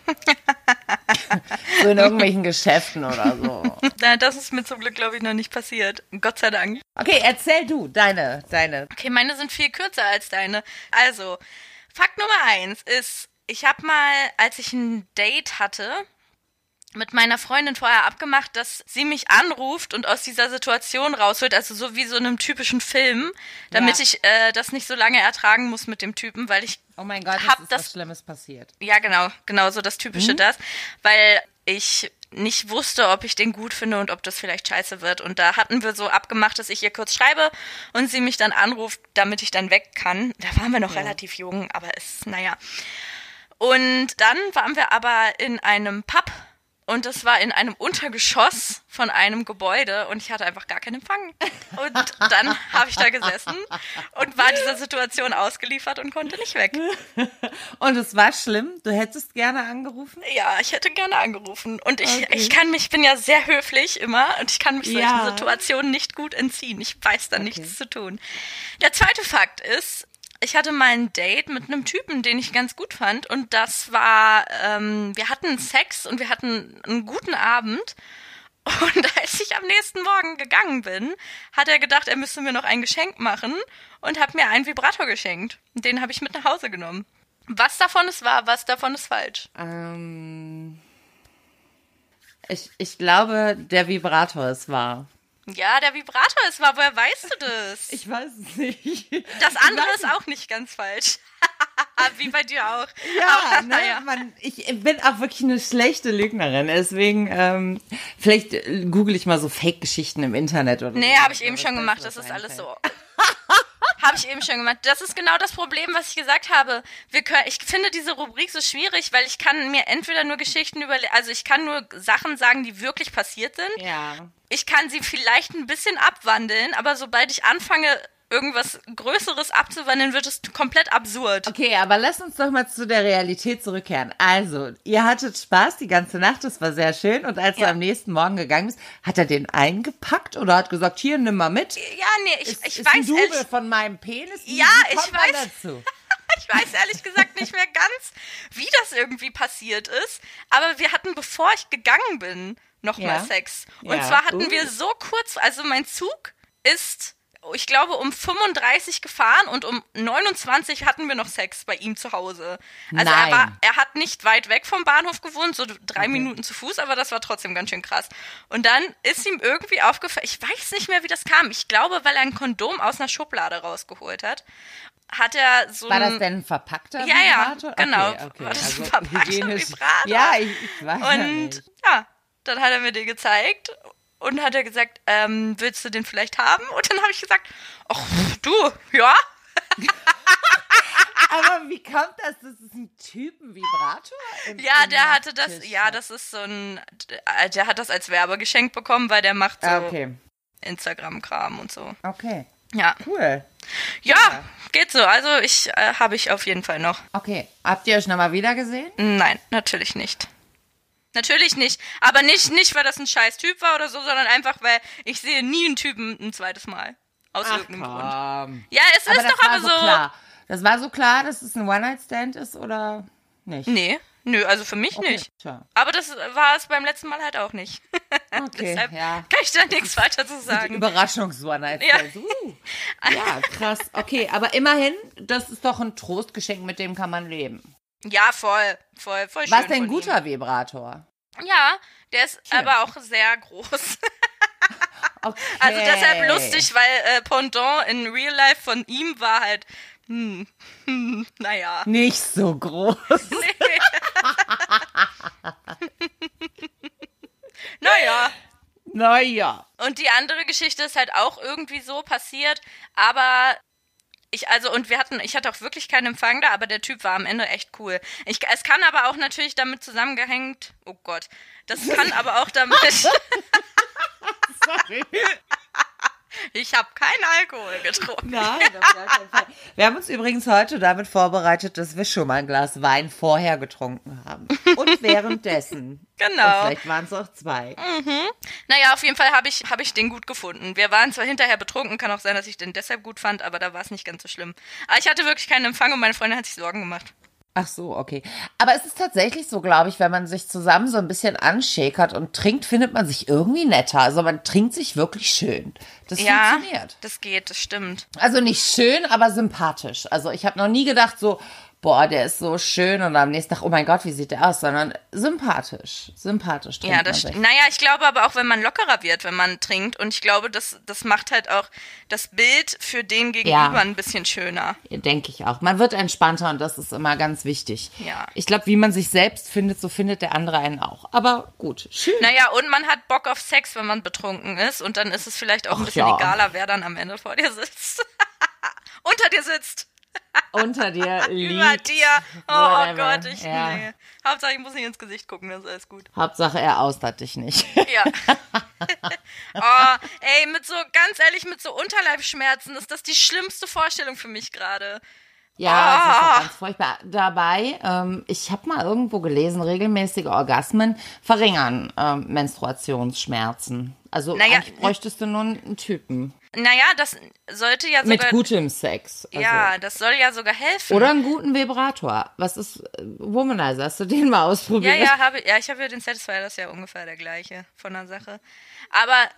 so in irgendwelchen Geschäften oder so. Na, das ist mir zum Glück, glaube ich, noch nicht passiert. Gott sei Dank. Okay, erzähl du deine, deine. Okay, meine sind viel kürzer als deine. Also, Fakt Nummer eins ist, ich habe mal, als ich ein Date hatte, mit meiner Freundin vorher abgemacht, dass sie mich anruft und aus dieser Situation rausholt, also so wie so einem typischen Film, damit ja. ich äh, das nicht so lange ertragen muss mit dem Typen, weil ich Oh mein Gott, hab ist das, was Schlimmes passiert. Ja, genau, genau so das typische mhm. das, weil ich nicht wusste, ob ich den gut finde und ob das vielleicht scheiße wird. Und da hatten wir so abgemacht, dass ich ihr kurz schreibe und sie mich dann anruft, damit ich dann weg kann. Da waren wir noch ja. relativ jung, aber es, naja. Und dann waren wir aber in einem Pub und das war in einem Untergeschoss von einem Gebäude und ich hatte einfach gar keinen Empfang. Und dann habe ich da gesessen und war dieser Situation ausgeliefert und konnte nicht weg. Und es war schlimm? Du hättest gerne angerufen? Ja, ich hätte gerne angerufen. Und ich, okay. ich kann mich, ich bin ja sehr höflich immer und ich kann mich solchen ja. Situationen nicht gut entziehen. Ich weiß da okay. nichts zu tun. Der zweite Fakt ist, ich hatte mal ein Date mit einem Typen, den ich ganz gut fand. Und das war, ähm, wir hatten Sex und wir hatten einen guten Abend. Und als ich am nächsten Morgen gegangen bin, hat er gedacht, er müsste mir noch ein Geschenk machen und hat mir einen Vibrator geschenkt. Den habe ich mit nach Hause genommen. Was davon ist wahr, was davon ist falsch? Ähm, ich, ich glaube, der Vibrator ist wahr. Ja, der Vibrator ist wahr. Woher weißt du das? Ich weiß es nicht. Das andere ist auch nicht ganz falsch. Wie bei dir auch. Ja, Aber, ne, ja. Man, ich bin auch wirklich eine schlechte Lügnerin. Deswegen, ähm, vielleicht google ich mal so Fake-Geschichten im Internet oder Nee, so. habe ich eben schon gemacht. Das ist alles so. Habe ich eben schon gemacht. Das ist genau das Problem, was ich gesagt habe. Wir können, ich finde diese Rubrik so schwierig, weil ich kann mir entweder nur Geschichten über, also ich kann nur Sachen sagen, die wirklich passiert sind. Ja. Ich kann sie vielleicht ein bisschen abwandeln, aber sobald ich anfange, irgendwas Größeres abzuwandeln, wird es komplett absurd. Okay, aber lass uns doch mal zu der Realität zurückkehren. Also, ihr hattet Spaß die ganze Nacht, das war sehr schön. Und als ja. du am nächsten Morgen gegangen bist, hat er den eingepackt oder hat gesagt, hier, nimm mal mit? Ja, nee, ich, ist, ich ist weiß ein Double ehrlich, von meinem Penis. Wie, ja, wie ich weiß. Dazu? ich weiß ehrlich gesagt nicht mehr ganz, wie das irgendwie passiert ist. Aber wir hatten, bevor ich gegangen bin, nochmal ja. Sex. Und ja. zwar hatten uh. wir so kurz, also mein Zug ist ich glaube, um 35 gefahren und um 29 hatten wir noch Sex bei ihm zu Hause. Also Nein. er war, er hat nicht weit weg vom Bahnhof gewohnt, so drei okay. Minuten zu Fuß, aber das war trotzdem ganz schön krass. Und dann ist ihm irgendwie aufgefallen, ich weiß nicht mehr, wie das kam. Ich glaube, weil er ein Kondom aus einer Schublade rausgeholt hat. Hat er so War das denn ein verpackter ja, Vibrator? Ja, genau. Okay, okay. War das also ein verpackter Vibrator? Ja, ich, ich weiß Und ja, dann hat er mir den gezeigt und hat er gesagt, ähm, willst du den vielleicht haben? Und dann habe ich gesagt, ach du, ja. Aber wie kommt das? Das ist ein Typen-Vibrator? Ja, der hatte das, ja, das ist so ein, der hat das als Werbegeschenk bekommen, weil der macht so ah, okay. Instagram-Kram und so. Okay. Ja. Cool. Ja, ja. geht so. Also ich äh, habe ich auf jeden Fall noch. Okay. Habt ihr euch nochmal wieder gesehen? Nein, natürlich nicht. Natürlich nicht. Aber nicht, nicht, weil das ein scheiß Typ war oder so, sondern einfach, weil ich sehe nie einen Typen ein zweites Mal. Aus Ach, irgendeinem komm. Grund. Ja, es aber ist doch aber so. Klar. Das war so klar, dass es ein One-Night-Stand ist oder nicht? Nee. Nö, also für mich okay, nicht. Tja. Aber das war es beim letzten Mal halt auch nicht. Okay, Deshalb ja. kann ich da nichts weiter zu sagen. Überraschungs-One-Night-Stand. Ja. Uh. ja, krass. Okay, aber immerhin, das ist doch ein Trostgeschenk, mit dem kann man leben. Ja, voll, voll, voll schön. War es denn ein guter ihm. Vibrator? Ja, der ist Hier. aber auch sehr groß. okay. Also deshalb lustig, weil äh, Pendant in Real Life von ihm war halt, hm, hm, naja. Nicht so groß. naja. Naja. Und die andere Geschichte ist halt auch irgendwie so passiert, aber ich, also, und wir hatten, ich hatte auch wirklich keinen Empfang da, aber der Typ war am Ende echt cool. Ich, es kann aber auch natürlich damit zusammengehängt, oh Gott, das kann aber auch damit. Sorry. Ich habe keinen Alkohol getrunken. Nein, auf gar keinen Fall. Wir haben uns übrigens heute damit vorbereitet, dass wir schon mal ein Glas Wein vorher getrunken haben. Und währenddessen. Genau. Und vielleicht waren es auch zwei. Mhm. Naja, auf jeden Fall habe ich, hab ich den gut gefunden. Wir waren zwar hinterher betrunken, kann auch sein, dass ich den deshalb gut fand, aber da war es nicht ganz so schlimm. Aber ich hatte wirklich keinen Empfang und meine Freundin hat sich Sorgen gemacht. Ach so, okay. Aber es ist tatsächlich so, glaube ich, wenn man sich zusammen so ein bisschen anschäkert und trinkt, findet man sich irgendwie netter. Also man trinkt sich wirklich schön. Das ja, funktioniert. Das geht, das stimmt. Also nicht schön, aber sympathisch. Also ich habe noch nie gedacht so, boah, der ist so schön und am nächsten Tag, oh mein Gott, wie sieht der aus, sondern sympathisch, sympathisch. Ja, das stimmt. Naja, ich glaube aber auch, wenn man lockerer wird, wenn man trinkt und ich glaube, das, das macht halt auch das Bild für den Gegenüber ja. ein bisschen schöner. Denke ich auch. Man wird entspannter und das ist immer ganz wichtig. Ja. Ich glaube, wie man sich selbst findet, so findet der andere einen auch. Aber gut, schön. Naja, und man hat Bock auf Sex, wenn man betrunken ist und dann ist es vielleicht auch Ach, ein bisschen ja. egaler, wer dann am Ende vor dir sitzt. Unter dir sitzt. Unter dir liegt. Über dir. Oh, oh Gott, ich ja. nee. Hauptsache, ich muss nicht ins Gesicht gucken, das ist alles gut. Hauptsache, er austert dich nicht. Ja. oh, ey, mit so, ganz ehrlich, mit so Unterleibschmerzen ist das die schlimmste Vorstellung für mich gerade. Ja, oh. das ist auch ganz furchtbar. Dabei, ähm, ich habe mal irgendwo gelesen, regelmäßige Orgasmen verringern ähm, Menstruationsschmerzen. Also naja, eigentlich bräuchtest du nur einen Typen. Naja, das sollte ja sogar. Mit gutem Sex. Also. Ja, das soll ja sogar helfen. Oder einen guten Vibrator. Was ist äh, Womanizer? Hast du den mal ausprobiert? Ja, ja, habe ja, ich habe ja den Satisfier, das ist ja ungefähr der gleiche von der Sache. Aber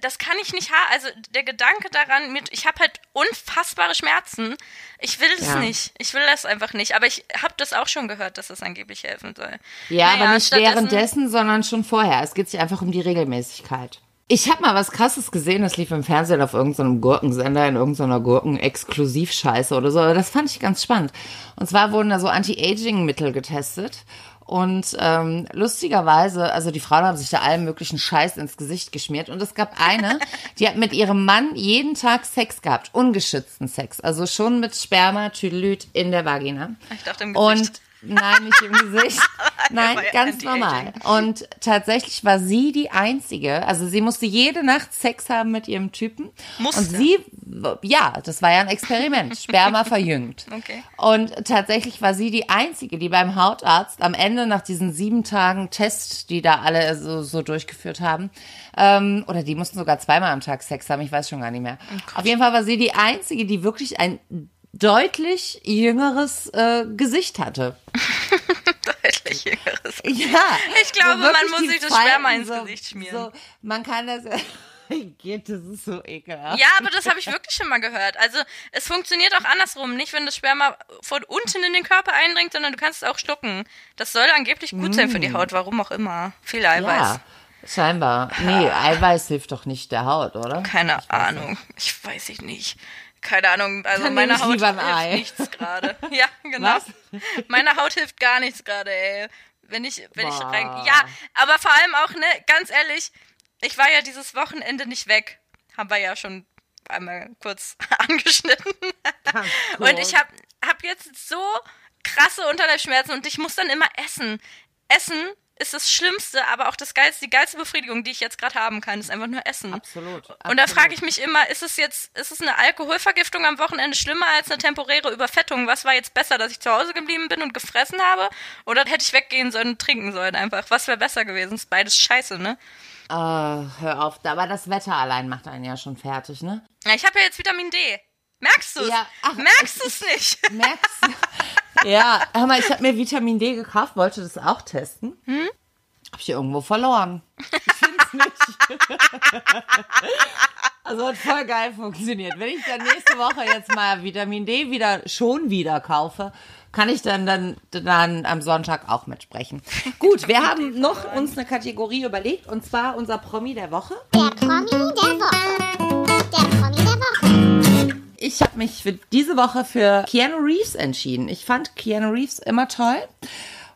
das kann ich nicht haben. Also der Gedanke daran, mit, ich habe halt unfassbare Schmerzen. Ich will es ja. nicht. Ich will das einfach nicht. Aber ich habe das auch schon gehört, dass das angeblich helfen soll. Ja, naja, aber nicht währenddessen, sondern schon vorher. Es geht sich einfach um die Regelmäßigkeit. Ich habe mal was Krasses gesehen, das lief im Fernsehen auf irgendeinem Gurkensender in irgendeiner Gurken-Exklusivscheiße oder so. Aber das fand ich ganz spannend. Und zwar wurden da so Anti-Aging-Mittel getestet. Und ähm, lustigerweise, also die Frauen haben sich da allen möglichen Scheiß ins Gesicht geschmiert. Und es gab eine, die hat mit ihrem Mann jeden Tag Sex gehabt, ungeschützten Sex. Also schon mit Sperma, Tüdelüt in der Vagina. Ich dachte im Gesicht. Und Nein, nicht im Gesicht. Nein, ganz normal. Und tatsächlich war sie die einzige, also sie musste jede Nacht Sex haben mit ihrem Typen. Musste. Und sie, ja, das war ja ein Experiment. Sperma verjüngt. Okay. Und tatsächlich war sie die einzige, die beim Hautarzt am Ende nach diesen sieben Tagen Test, die da alle so, so durchgeführt haben, ähm, oder die mussten sogar zweimal am Tag Sex haben, ich weiß schon gar nicht mehr. Oh Auf jeden Fall war sie die einzige, die wirklich ein deutlich jüngeres äh, Gesicht hatte. deutlich jüngeres. Ja. Ich glaube, so man muss sich das Sperma ins so, Gesicht schmieren. So, man kann das. Geht, das ist so ekelhaft. Ja, aber das habe ich wirklich schon mal gehört. Also es funktioniert auch andersrum. Nicht, wenn das Sperma von unten in den Körper eindringt, sondern du kannst es auch schlucken. Das soll angeblich gut sein für die mm. Haut, warum auch immer. Viel Eiweiß. Ja, scheinbar. Nee, Eiweiß hilft doch nicht der Haut, oder? Keine ich Ahnung. Ich weiß ich nicht keine Ahnung, also Dann meine Haut hilft nichts gerade. Ja, genau. Was? Meine Haut hilft gar nichts gerade, ey. Wenn ich, wenn Boah. ich rein. Ja, aber vor allem auch, ne, ganz ehrlich, ich war ja dieses Wochenende nicht weg. Haben wir ja schon einmal kurz angeschnitten. Und ich hab, hab jetzt so krasse Unterleibschmerzen und ich muss dann immer essen. Essen ist das Schlimmste, aber auch das geilste, die geilste Befriedigung, die ich jetzt gerade haben kann, ist einfach nur Essen. Absolut. absolut. Und da frage ich mich immer, ist es jetzt, ist es eine Alkoholvergiftung am Wochenende schlimmer als eine temporäre Überfettung? Was war jetzt besser, dass ich zu Hause geblieben bin und gefressen habe? Oder hätte ich weggehen sollen und trinken sollen einfach? Was wäre besser gewesen? Ist beides scheiße, ne? Uh, hör auf, aber das Wetter allein macht einen ja schon fertig, ne? Ja, ich habe ja jetzt Vitamin D. Merkst du es? Ja, Merkst du es nicht? Merkst du? ja, hör mal, ich habe mir Vitamin D gekauft, wollte das auch testen. Hm? Hab ich irgendwo verloren. Ich finde es nicht. also hat voll geil funktioniert. Wenn ich dann nächste Woche jetzt mal Vitamin D wieder schon wieder kaufe, kann ich dann, dann, dann am Sonntag auch mitsprechen. Gut, wir haben noch uns eine Kategorie überlegt und zwar unser Promi der Woche. Der Promi der Woche. Ich habe mich für diese Woche für Keanu Reeves entschieden. Ich fand Keanu Reeves immer toll.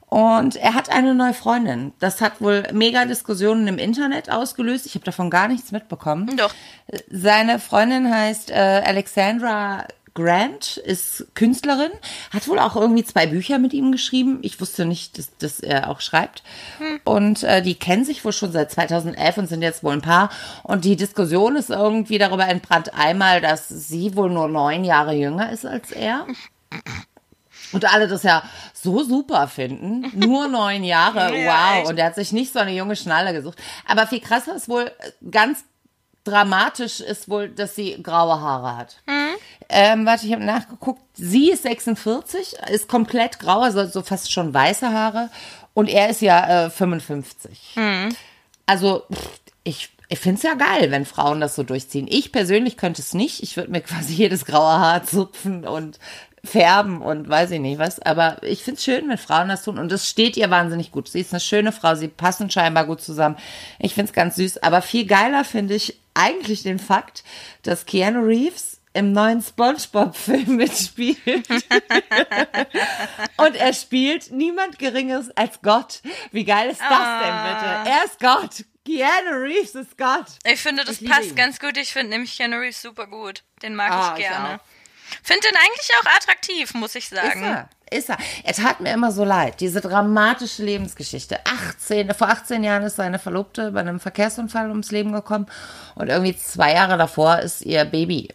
Und er hat eine neue Freundin. Das hat wohl mega Diskussionen im Internet ausgelöst. Ich habe davon gar nichts mitbekommen. Doch. Seine Freundin heißt äh, Alexandra Grant ist Künstlerin, hat wohl auch irgendwie zwei Bücher mit ihm geschrieben. Ich wusste nicht, dass, dass er auch schreibt. Hm. Und äh, die kennen sich wohl schon seit 2011 und sind jetzt wohl ein Paar. Und die Diskussion ist irgendwie darüber entbrannt. Einmal, dass sie wohl nur neun Jahre jünger ist als er. Und alle das ja so super finden. Nur neun Jahre, wow. Und er hat sich nicht so eine junge Schnalle gesucht. Aber viel krasser ist wohl ganz dramatisch ist wohl, dass sie graue Haare hat. Mhm. Ähm, warte, ich habe nachgeguckt. Sie ist 46, ist komplett grau, also so fast schon weiße Haare. Und er ist ja äh, 55. Mhm. Also, ich, ich finde es ja geil, wenn Frauen das so durchziehen. Ich persönlich könnte es nicht. Ich würde mir quasi jedes graue Haar zupfen und färben und weiß ich nicht was. Aber ich finde es schön, wenn Frauen das tun. Und es steht ihr wahnsinnig gut. Sie ist eine schöne Frau. Sie passen scheinbar gut zusammen. Ich finde es ganz süß. Aber viel geiler finde ich eigentlich den Fakt, dass Keanu Reeves im neuen SpongeBob-Film mitspielt. und er spielt niemand Geringeres als Gott. Wie geil ist das ah. denn bitte? Er ist Gott. Keanu Reeves ist Gott. Ich finde, das ich passt ganz gut. Ich finde nämlich Keanu Reeves super gut. Den mag ah, ich gerne. Finde den eigentlich auch attraktiv, muss ich sagen. Ist er. Ist er. Er tat mir immer so leid. Diese dramatische Lebensgeschichte. 18, vor 18 Jahren ist seine Verlobte bei einem Verkehrsunfall ums Leben gekommen. Und irgendwie zwei Jahre davor ist ihr Baby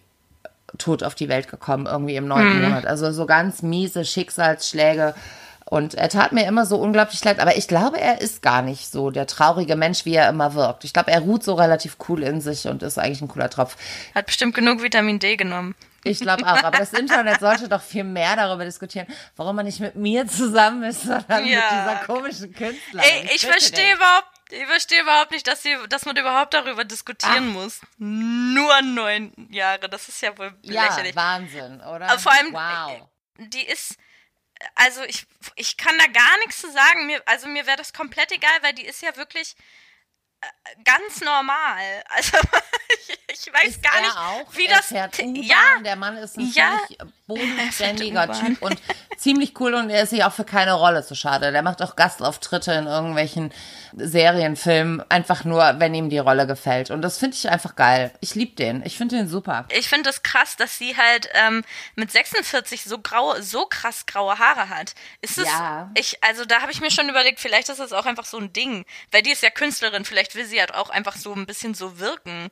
tot auf die Welt gekommen, irgendwie im neunten mhm. Monat. Also so ganz miese Schicksalsschläge. Und er tat mir immer so unglaublich leid. Aber ich glaube, er ist gar nicht so der traurige Mensch, wie er immer wirkt. Ich glaube, er ruht so relativ cool in sich und ist eigentlich ein cooler Tropf. Hat bestimmt genug Vitamin D genommen. Ich glaube auch. Aber das Internet sollte doch viel mehr darüber diskutieren, warum man nicht mit mir zusammen ist, sondern ja. mit dieser komischen Künstlerin. Ey, ich verstehe überhaupt ich verstehe überhaupt nicht, dass, sie, dass man überhaupt darüber diskutieren Ach. muss. Nur neun Jahre, das ist ja wohl ja, lächerlich. Wahnsinn, oder? Aber vor allem, wow. die ist, also ich, ich kann da gar nichts zu sagen. Mir, also mir wäre das komplett egal, weil die ist ja wirklich ganz normal. Also ich, ich weiß ist gar nicht, auch? wie er das fährt ja, der Mann ist ein ja, bodenständiger Typ und ziemlich cool und er ist sich auch für keine Rolle zu schade. Der macht auch Gastauftritte in irgendwelchen Serienfilmen, einfach nur, wenn ihm die Rolle gefällt. Und das finde ich einfach geil. Ich liebe den. Ich finde den super. Ich finde es das krass, dass sie halt ähm, mit 46 so graue, so krass graue Haare hat. Ist es? Ja. Ich, also da habe ich mir schon überlegt, vielleicht ist das auch einfach so ein Ding, weil die ist ja Künstlerin. Vielleicht will sie halt auch einfach so ein bisschen so wirken.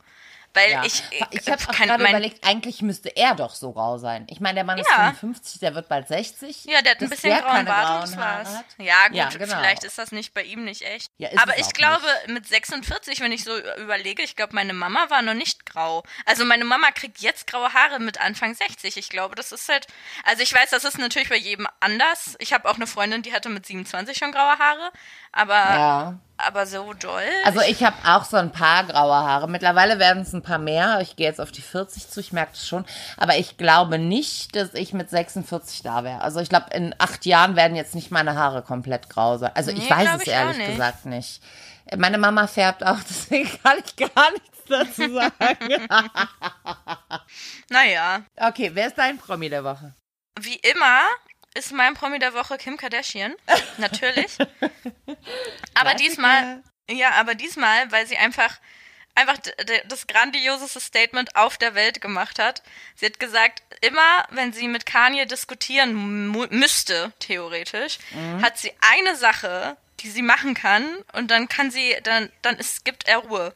Weil ja. ich. Ich habe gerade überlegt, eigentlich müsste er doch so grau sein. Ich meine, der Mann ist ja. 55, der wird bald 60. Ja, der hat ein bisschen grauen Bart und was. Ja, gut, ja, genau. vielleicht ist das nicht bei ihm nicht echt. Aber ich glaube, nicht. mit 46, wenn ich so überlege, ich glaube, meine Mama war noch nicht grau. Also meine Mama kriegt jetzt graue Haare mit Anfang 60. Ich glaube, das ist halt. Also ich weiß, das ist natürlich bei jedem anders. Ich habe auch eine Freundin, die hatte mit 27 schon graue Haare. Aber. Ja aber so doll. Also ich habe auch so ein paar graue Haare. Mittlerweile werden es ein paar mehr. Ich gehe jetzt auf die 40 zu, ich merke das schon. Aber ich glaube nicht, dass ich mit 46 da wäre. Also ich glaube, in acht Jahren werden jetzt nicht meine Haare komplett grau sein. Also nee, ich weiß es ich ehrlich nicht. gesagt nicht. Meine Mama färbt auch, deswegen kann ich gar nichts dazu sagen. naja. Okay, wer ist dein Promi der Woche? Wie immer ist mein Promi der Woche Kim Kardashian. Natürlich. aber diesmal, ja, aber diesmal, weil sie einfach, einfach das grandioseste Statement auf der Welt gemacht hat. Sie hat gesagt, immer wenn sie mit Kanye diskutieren müsste, theoretisch, mhm. hat sie eine Sache, die sie machen kann und dann kann sie, dann, dann ist, gibt er Ruhe.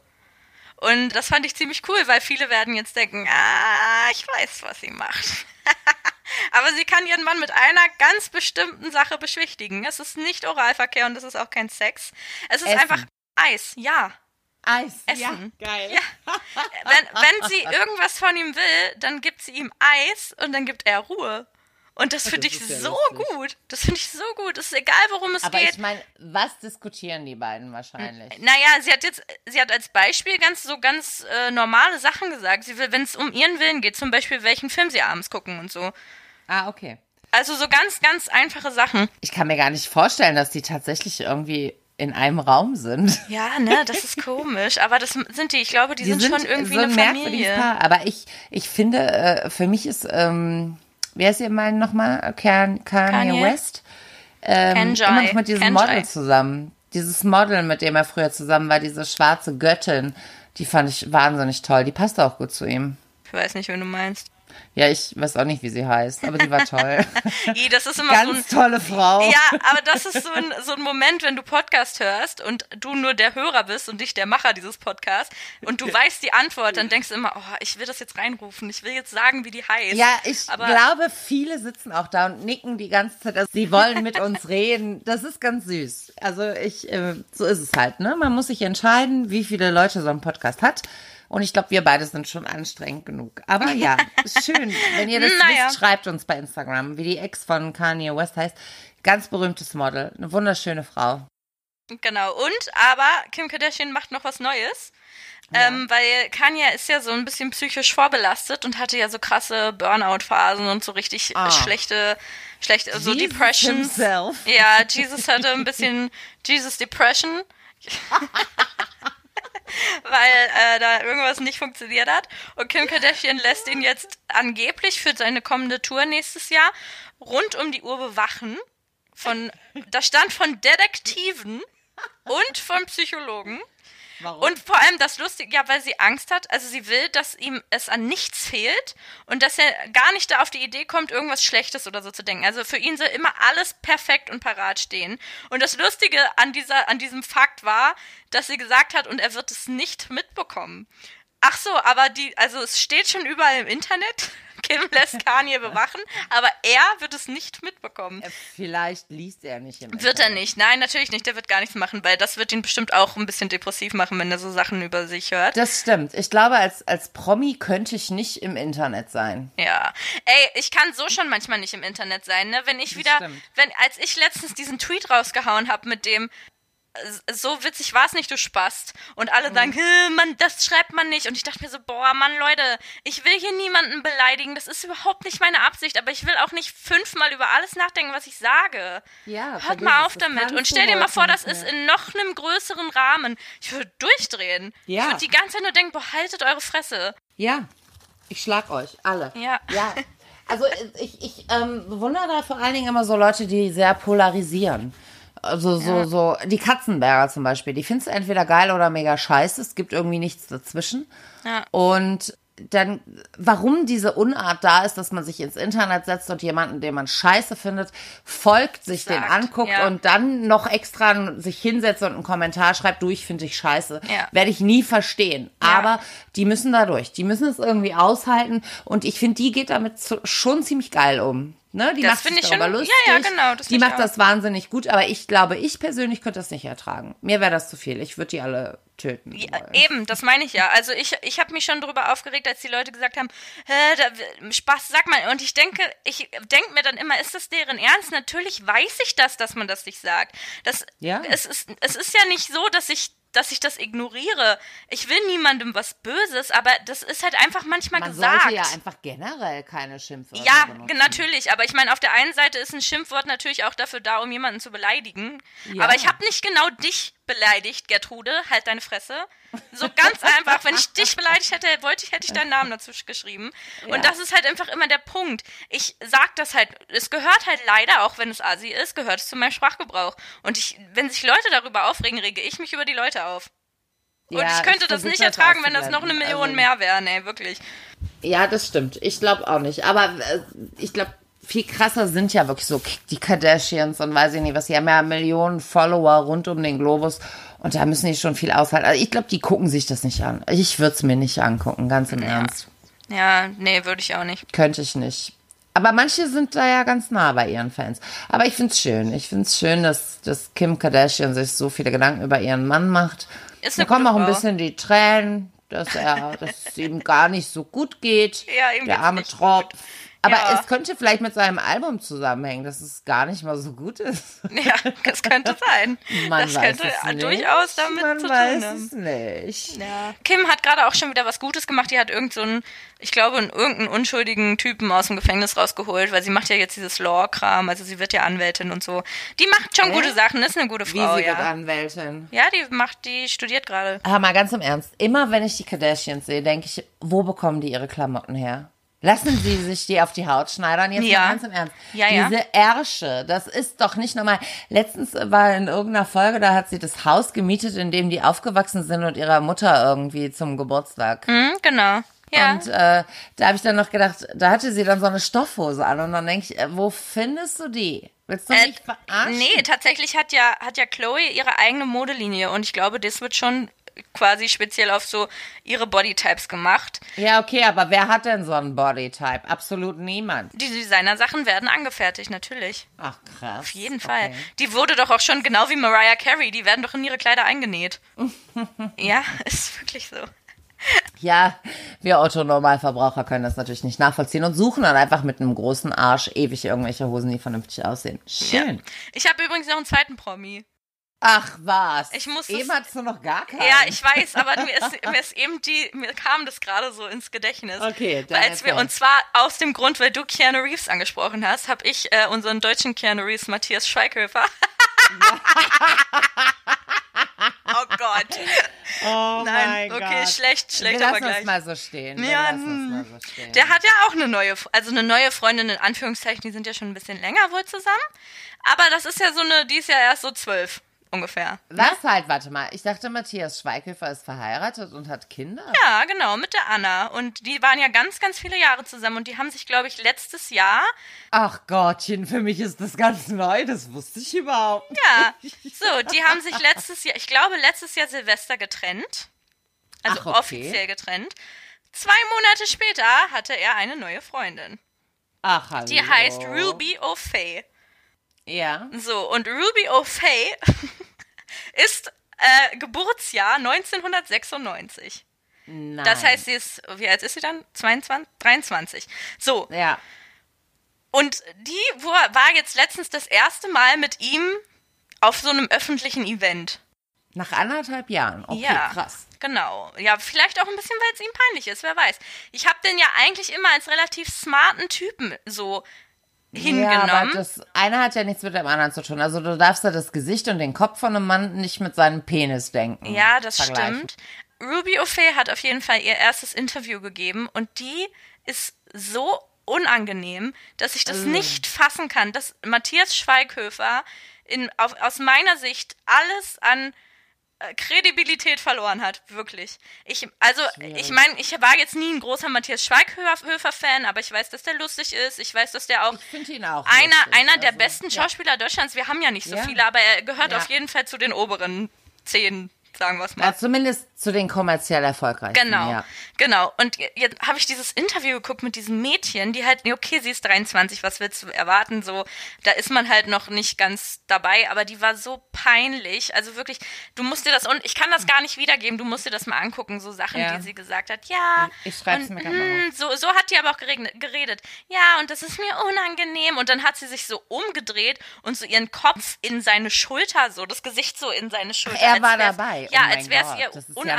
Und das fand ich ziemlich cool, weil viele werden jetzt denken, ah, ich weiß, was sie macht. Aber sie kann ihren Mann mit einer ganz bestimmten Sache beschwichtigen. Es ist nicht Oralverkehr und es ist auch kein Sex. Es ist Essen. einfach Eis, ja. Eis, Essen. ja, geil. Ja. Wenn, wenn sie irgendwas von ihm will, dann gibt sie ihm Eis und dann gibt er Ruhe. Und das finde ich ja so lustig. gut. Das finde ich so gut. Es ist egal, worum es Aber geht. Aber ich meine, was diskutieren die beiden wahrscheinlich? Naja, sie hat jetzt, sie hat als Beispiel ganz so ganz äh, normale Sachen gesagt. Sie will, wenn es um ihren Willen geht, zum Beispiel, welchen Film sie abends gucken und so. Ah, okay. Also so ganz, ganz einfache Sachen. Ich kann mir gar nicht vorstellen, dass die tatsächlich irgendwie in einem Raum sind. Ja, ne, das ist komisch. Aber das sind die, ich glaube, die, die sind, sind, schon irgendwie so eine Familie. Paar. Aber ich, ich finde, äh, für mich ist, ähm, wer ist ihr mal nochmal? Kanye, Kanye West. ähm, immer noch mit diesem Kenjai. Model zusammen. Dieses Model, mit dem er früher zusammen war, diese schwarze Göttin, die fand ich wahnsinnig toll. Die passt auch gut zu ihm. Ich weiß nicht, wen du meinst. Ja, ich weiß auch nicht, wie sie heißt, aber sie war toll. I, das ist immer Ganz so ein, tolle Frau. Ja, aber das ist so ein, so ein Moment, wenn du Podcast hörst und du nur der Hörer bist und nicht der Macher dieses Podcasts und du weißt die Antwort, dann denkst du immer, oh, ich will das jetzt reinrufen, ich will jetzt sagen, wie die heißt. Ja, ich aber glaube, viele sitzen auch da und nicken die ganze Zeit, also sie wollen mit uns reden. Das ist ganz süß. Also ich, äh, so ist es halt, ne? Man muss sich entscheiden, wie viele Leute so ein Podcast hat. Und ich glaube, wir beide sind schon anstrengend genug. Aber ja, ist schön. Wenn ihr das naja. wisst, schreibt uns bei Instagram, wie die Ex von Kanye West heißt. Ganz berühmtes Model. Eine wunderschöne Frau. Genau. Und aber Kim Kardashian macht noch was Neues. Ja. Ähm, weil Kanye ist ja so ein bisschen psychisch vorbelastet und hatte ja so krasse Burnout-Phasen und so richtig oh. schlechte, schlechte, so Depressions. Himself. Ja, Jesus hatte ein bisschen Jesus Depression. weil äh, da irgendwas nicht funktioniert hat. Und Kim Kardashian lässt ihn jetzt angeblich für seine kommende Tour nächstes Jahr rund um die Uhr bewachen. Von, da stand von Detektiven und von Psychologen. Warum? Und vor allem das Lustige, ja, weil sie Angst hat. Also sie will, dass ihm es an nichts fehlt und dass er gar nicht da auf die Idee kommt, irgendwas Schlechtes oder so zu denken. Also für ihn soll immer alles perfekt und parat stehen. Und das Lustige an dieser, an diesem Fakt war, dass sie gesagt hat, und er wird es nicht mitbekommen. Ach so, aber die, also es steht schon überall im Internet. Kim lässt Kanye bewachen, aber er wird es nicht mitbekommen. Vielleicht liest er nicht im Wird Internet. er nicht. Nein, natürlich nicht. Der wird gar nichts machen, weil das wird ihn bestimmt auch ein bisschen depressiv machen, wenn er so Sachen über sich hört. Das stimmt. Ich glaube, als, als Promi könnte ich nicht im Internet sein. Ja. Ey, ich kann so schon manchmal nicht im Internet sein, ne? Wenn ich wieder, wenn, als ich letztens diesen Tweet rausgehauen habe mit dem, so witzig war es nicht, du Spast. Und alle mhm. sagen, man, das schreibt man nicht. Und ich dachte mir so, boah, Mann, Leute, ich will hier niemanden beleidigen. Das ist überhaupt nicht meine Absicht. Aber ich will auch nicht fünfmal über alles nachdenken, was ich sage. Ja, Hört mal auf damit. Und stell dir mal vor, das ist in noch einem größeren Rahmen. Ich würde durchdrehen. Ja. Ich würde die ganze Zeit nur denken, boah, haltet eure Fresse. Ja, ich schlag euch, alle. Ja. Ja. Also ich, ich ähm, bewundere da vor allen Dingen immer so Leute, die sehr polarisieren. Also so, ja. so, die Katzenberger zum Beispiel, die findest du entweder geil oder mega scheiße. Es gibt irgendwie nichts dazwischen. Ja. Und dann, warum diese Unart da ist, dass man sich ins Internet setzt und jemanden, den man scheiße findet, folgt, sich Sagt, den anguckt ja. und dann noch extra sich hinsetzt und einen Kommentar schreibt, du, ich finde dich scheiße. Ja. Werde ich nie verstehen. Ja. Aber die müssen da durch. Die müssen es irgendwie aushalten und ich finde, die geht damit schon ziemlich geil um. Ne? Die das macht sich darüber schon, lustig. Ja, ja, genau. die macht das wahnsinnig gut, aber ich glaube, ich persönlich könnte das nicht ertragen. Mir wäre das zu viel. Ich würde die alle töten. Ja, eben, das meine ich ja. Also ich, ich habe mich schon darüber aufgeregt, als die Leute gesagt haben, da, Spaß, sag mal. Und ich denke, ich denke mir dann immer, ist das deren Ernst? Natürlich weiß ich das, dass man das nicht sagt. Das, ja. es, ist, es ist ja nicht so, dass ich dass ich das ignoriere. Ich will niemandem was Böses, aber das ist halt einfach manchmal Man gesagt. Man sollte ja einfach generell keine Schimpfwörter Ja, benutzen. natürlich. Aber ich meine, auf der einen Seite ist ein Schimpfwort natürlich auch dafür da, um jemanden zu beleidigen. Ja. Aber ich habe nicht genau dich beleidigt, Gertrude. Halt deine Fresse. So ganz einfach. Wenn ich dich beleidigt hätte, wollte ich, hätte ich deinen Namen dazu geschrieben. Ja. Und das ist halt einfach immer der Punkt. Ich sag das halt, es gehört halt leider, auch wenn es Asi ist, gehört es zu meinem Sprachgebrauch. Und ich, wenn sich Leute darüber aufregen, rege ich mich über die Leute auf. Und ja, ich könnte ich das nicht ertragen, wenn das noch eine Million also, mehr wäre, nee, wirklich. Ja, das stimmt. Ich glaube auch nicht. Aber äh, ich glaube, viel krasser sind ja wirklich so die Kardashians und weiß ich nicht was. Die haben ja Millionen Follower rund um den Globus und da müssen die schon viel aushalten. Also ich glaube, die gucken sich das nicht an. Ich würde es mir nicht angucken, ganz im ja. Ernst. Ja, nee, würde ich auch nicht. Könnte ich nicht. Aber manche sind da ja ganz nah bei ihren Fans. Aber ich finde es schön. Ich finde es schön, dass, dass Kim Kardashian sich so viele Gedanken über ihren Mann macht. Ist da kommen auch ein bisschen die Tränen, dass er, dass es ihm gar nicht so gut geht. Ja, ihm Der arme Tropf. Aber ja. es könnte vielleicht mit seinem Album zusammenhängen, dass es gar nicht mal so gut ist. Ja, das könnte sein. Man das weiß könnte es durchaus damit Man zu weiß tun haben. Es nicht. Ja. Kim hat gerade auch schon wieder was Gutes gemacht. Die hat irgendeinen, so ich glaube, irgendeinen unschuldigen Typen aus dem Gefängnis rausgeholt, weil sie macht ja jetzt dieses Law-Kram, also sie wird ja Anwältin und so. Die macht schon äh? gute Sachen, ist eine gute Frau. Wie sie ja. wird Anwältin? Ja, die macht, die studiert gerade. Aber mal ganz im Ernst, immer wenn ich die Kardashians sehe, denke ich, wo bekommen die ihre Klamotten her? Lassen Sie sich die auf die Haut schneidern, jetzt ja. mal ganz im Ernst. Ja, ja. Diese Ärsche, das ist doch nicht normal. Letztens war in irgendeiner Folge, da hat sie das Haus gemietet, in dem die aufgewachsen sind und ihrer Mutter irgendwie zum Geburtstag. Mhm, genau. Ja. Und äh, da habe ich dann noch gedacht, da hatte sie dann so eine Stoffhose an und dann denke ich, äh, wo findest du die? Willst du äh, mich verarschen? Nee, tatsächlich hat ja, hat ja Chloe ihre eigene Modelinie und ich glaube, das wird schon quasi speziell auf so ihre Bodytypes gemacht. Ja, okay, aber wer hat denn so einen Bodytype? Absolut niemand. Die Designer-Sachen werden angefertigt, natürlich. Ach, krass. Auf jeden Fall. Okay. Die wurde doch auch schon genau wie Mariah Carey, die werden doch in ihre Kleider eingenäht. ja, ist wirklich so. Ja, wir Otto-Normalverbraucher können das natürlich nicht nachvollziehen und suchen dann einfach mit einem großen Arsch ewig irgendwelche Hosen, die vernünftig aussehen. Schön. Ja. Ich habe übrigens noch einen zweiten Promi. Ach was. Ich muss eben hattest du noch gar keinen. Ja, ich weiß, aber mir ist, mir ist eben die, mir kam das gerade so ins Gedächtnis. Okay, dann als wir Und zwar aus dem Grund, weil du Keanu Reeves angesprochen hast, habe ich äh, unseren deutschen Keanu Reeves, Matthias Schweighöfer. oh Gott. Oh Nein, okay, Gott. schlecht, schlecht, Wir aber gleich. Es mal so stehen. Wir ja, mal so stehen. Der hat ja auch eine neue, also eine neue Freundin in Anführungszeichen, die sind ja schon ein bisschen länger wohl zusammen. Aber das ist ja so eine, die ist ja erst so zwölf ungefähr. Was ne? halt, warte mal, ich dachte, Matthias Schweighöfer ist verheiratet und hat Kinder. Ja, genau, mit der Anna. Und die waren ja ganz, ganz viele Jahre zusammen und die haben sich, glaube ich, letztes Jahr. Ach Gottchen, für mich ist das ganz neu, das wusste ich überhaupt nicht. Ja, so, die haben sich letztes Jahr, ich glaube, letztes Jahr Silvester getrennt. Also Ach, okay. offiziell getrennt. Zwei Monate später hatte er eine neue Freundin. Ach, hallo. Die heißt Ruby O'Fay. Ja. So, und Ruby O'Fay ist äh, Geburtsjahr 1996. Nein. Das heißt, sie ist, wie alt ist sie dann? 22? 23. So. Ja. Und die war jetzt letztens das erste Mal mit ihm auf so einem öffentlichen Event. Nach anderthalb Jahren. Okay, ja, krass. Genau. Ja, vielleicht auch ein bisschen, weil es ihm peinlich ist, wer weiß. Ich habe den ja eigentlich immer als relativ smarten Typen so hingenommen. Ja, aber das eine hat ja nichts mit dem anderen zu tun. Also du darfst ja das Gesicht und den Kopf von einem Mann nicht mit seinem Penis denken. Ja, das stimmt. Ruby O'Fay hat auf jeden Fall ihr erstes Interview gegeben und die ist so unangenehm, dass ich das mm. nicht fassen kann, dass Matthias Schweighöfer in, auf, aus meiner Sicht alles an Kredibilität verloren hat, wirklich. Ich, also, ich meine, ich war jetzt nie ein großer Matthias Schweighöfer-Fan, aber ich weiß, dass der lustig ist. Ich weiß, dass der auch, auch einer, lustig. einer der also, besten Schauspieler ja. Deutschlands, wir haben ja nicht so ja. viele, aber er gehört ja. auf jeden Fall zu den oberen zehn sagen wir es mal. Ja, zumindest zu den kommerziell erfolgreichen. Genau, ja. genau. Und jetzt habe ich dieses Interview geguckt mit diesem Mädchen, die halt, okay, sie ist 23, was willst du erwarten? So, da ist man halt noch nicht ganz dabei, aber die war so peinlich. Also wirklich, du musst dir das, und ich kann das gar nicht wiedergeben, du musst dir das mal angucken, so Sachen, ja. die sie gesagt hat. Ja, ich schreibe es mir gerade mal so, so hat die aber auch geredet. Ja, und das ist mir unangenehm. Und dann hat sie sich so umgedreht und so ihren Kopf in seine Schulter, so das Gesicht so in seine Schulter. Er war dabei. Ja, oh als wäre es ihr unangenehm.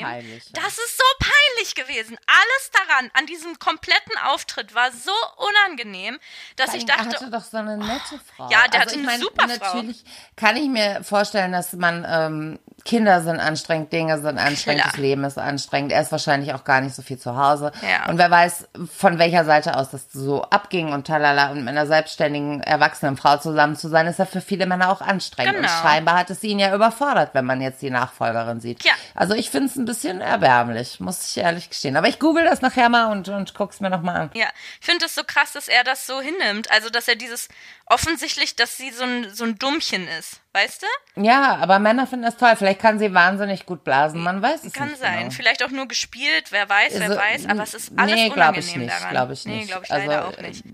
Ja das ist so peinlich gewesen. Alles daran, an diesem kompletten Auftritt war so unangenehm, dass ich dachte. Er hatte doch so eine nette Frau. Ja, der also hatte eine mein, super Frau. Natürlich kann ich mir vorstellen, dass man ähm, Kinder sind anstrengend, Dinge sind anstrengend, Klar. das Leben ist anstrengend. Er ist wahrscheinlich auch gar nicht so viel zu Hause. Ja. Und wer weiß, von welcher Seite aus das so abging und talala. Und mit einer selbstständigen, erwachsenen Frau zusammen zu sein, ist ja für viele Männer auch anstrengend. Genau. Und scheinbar hat es ihn ja überfordert, wenn man jetzt die Nachfolgerin sieht. Ja. Also ich finde es ein bisschen erbärmlich, muss ich ehrlich gestehen. Aber ich google das nachher mal und, und guck's mir nochmal an. Ja, ich finde es so krass, dass er das so hinnimmt. Also, dass er dieses offensichtlich, dass sie so ein, so ein Dummchen ist, weißt du? Ja, aber Männer finden das toll. Vielleicht kann sie wahnsinnig gut blasen, man weiß es kann nicht. Kann sein. Genau. Vielleicht auch nur gespielt, wer weiß, wer also, weiß. Aber es ist alles nee, unangenehm ich nicht, daran. Glaube ich nicht. Nee, glaube ich leider also, auch nicht.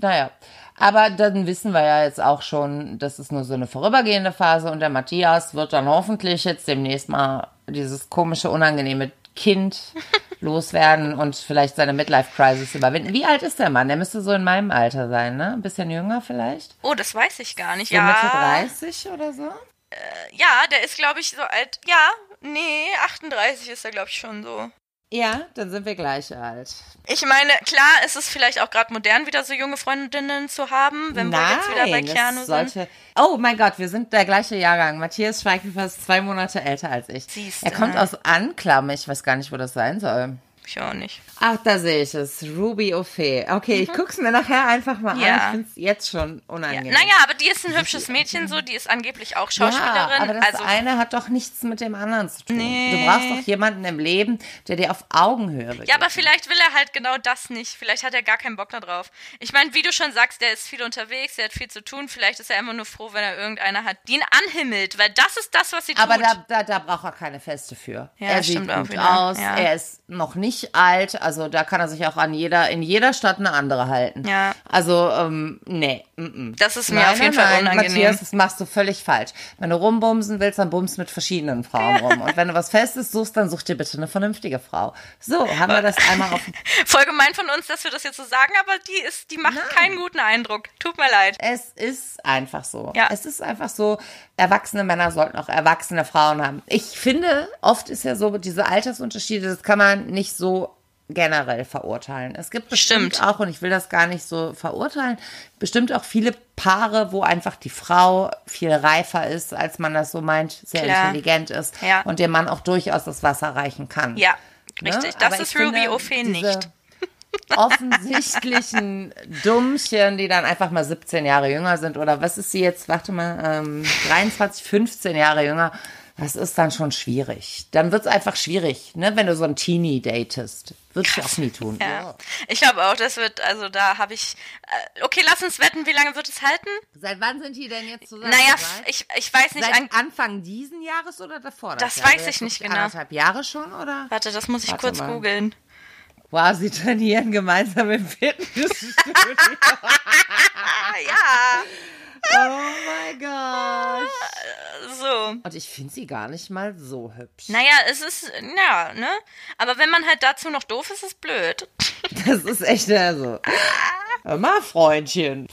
Naja. Aber dann wissen wir ja jetzt auch schon, das ist nur so eine vorübergehende Phase und der Matthias wird dann hoffentlich jetzt demnächst mal dieses komische, unangenehme Kind loswerden und vielleicht seine Midlife-Crisis überwinden. Wie alt ist der Mann? Der müsste so in meinem Alter sein, ne? Ein bisschen jünger vielleicht? Oh, das weiß ich gar nicht. So ja. Mitte 30 oder so? Äh, ja, der ist, glaube ich, so alt. Ja, nee, 38 ist er, glaube ich, schon so. Ja, dann sind wir gleich alt. Ich meine, klar ist es vielleicht auch gerade modern, wieder so junge Freundinnen zu haben, wenn Nein, wir jetzt wieder bei Keanu sollte, sind. Oh mein Gott, wir sind der gleiche Jahrgang. Matthias Schweighöfer ist zwei Monate älter als ich. Siehste. Er kommt aus Anklam. Ich weiß gar nicht, wo das sein soll. Ich auch nicht. Ach, da sehe ich es. Ruby O'Fee. Okay, mhm. ich guck's mir nachher einfach mal ja. an. Ich finde es jetzt schon unangenehm. Ja. Naja, aber die ist ein hübsches Mädchen, so, die ist angeblich auch Schauspielerin. Ja, aber das also, eine hat doch nichts mit dem anderen zu tun. Nee. Du brauchst doch jemanden im Leben, der dir auf Augenhöhe begegnet. Ja, aber vielleicht will er halt genau das nicht. Vielleicht hat er gar keinen Bock darauf. Ich meine, wie du schon sagst, der ist viel unterwegs, der hat viel zu tun. Vielleicht ist er immer nur froh, wenn er irgendeiner hat, die ihn anhimmelt, weil das ist das, was sie tut. Aber da, da, da braucht er keine Feste für. Ja, er sieht gut aus, ja. er ist noch nicht alt, also da kann er sich auch an jeder, in jeder Stadt eine andere halten. Ja. Also, ähm, nee. Mm -mm. Das ist mir nein, auf jeden nein, Fall unangenehm. Matthias, das machst du völlig falsch. Wenn du rumbumsen willst, dann bumst mit verschiedenen Frauen rum. Und wenn du was Festes suchst, dann such dir bitte eine vernünftige Frau. So, haben wir das einmal auf. Voll gemein von uns, dass wir das jetzt so sagen, aber die ist, die macht nein. keinen guten Eindruck. Tut mir leid. Es ist einfach so. Ja. Es ist einfach so, erwachsene Männer sollten auch erwachsene Frauen haben. Ich finde, oft ist ja so, diese Altersunterschiede, das kann man nicht so generell verurteilen. Es gibt bestimmt Stimmt. auch, und ich will das gar nicht so verurteilen, bestimmt auch viele Paare, wo einfach die Frau viel reifer ist, als man das so meint, sehr Klar. intelligent ist ja. und dem Mann auch durchaus das Wasser reichen kann. Ja, ne? richtig. Ne? Das Aber ist Ruby O'Fee nicht. offensichtlichen Dummchen, die dann einfach mal 17 Jahre jünger sind oder was ist sie jetzt, warte mal, ähm, 23, 15 Jahre jünger, das ist dann schon schwierig. Dann wird es einfach schwierig, ne, wenn du so ein Teenie datest. Würde ich auch nie tun. Ja. Ich glaube auch, das wird, also da habe ich. Äh, okay, lass uns wetten, wie lange wird es halten? Seit wann sind die denn jetzt zusammen? Naja, ich, ich weiß nicht. Seit Anfang diesen Jahres oder davor? Das, das weiß ich nicht genau. Anderthalb Jahre schon, oder? Warte, das muss ich Warte kurz googeln. Wow, sie trainieren gemeinsam im Fitnessstudio. ja. Oh mein Gott. So. Und ich finde sie gar nicht mal so hübsch. Naja, es ist, ja, ne? Aber wenn man halt dazu noch doof ist, ist es blöd. Das ist echt also. Hör mal, Freundchen.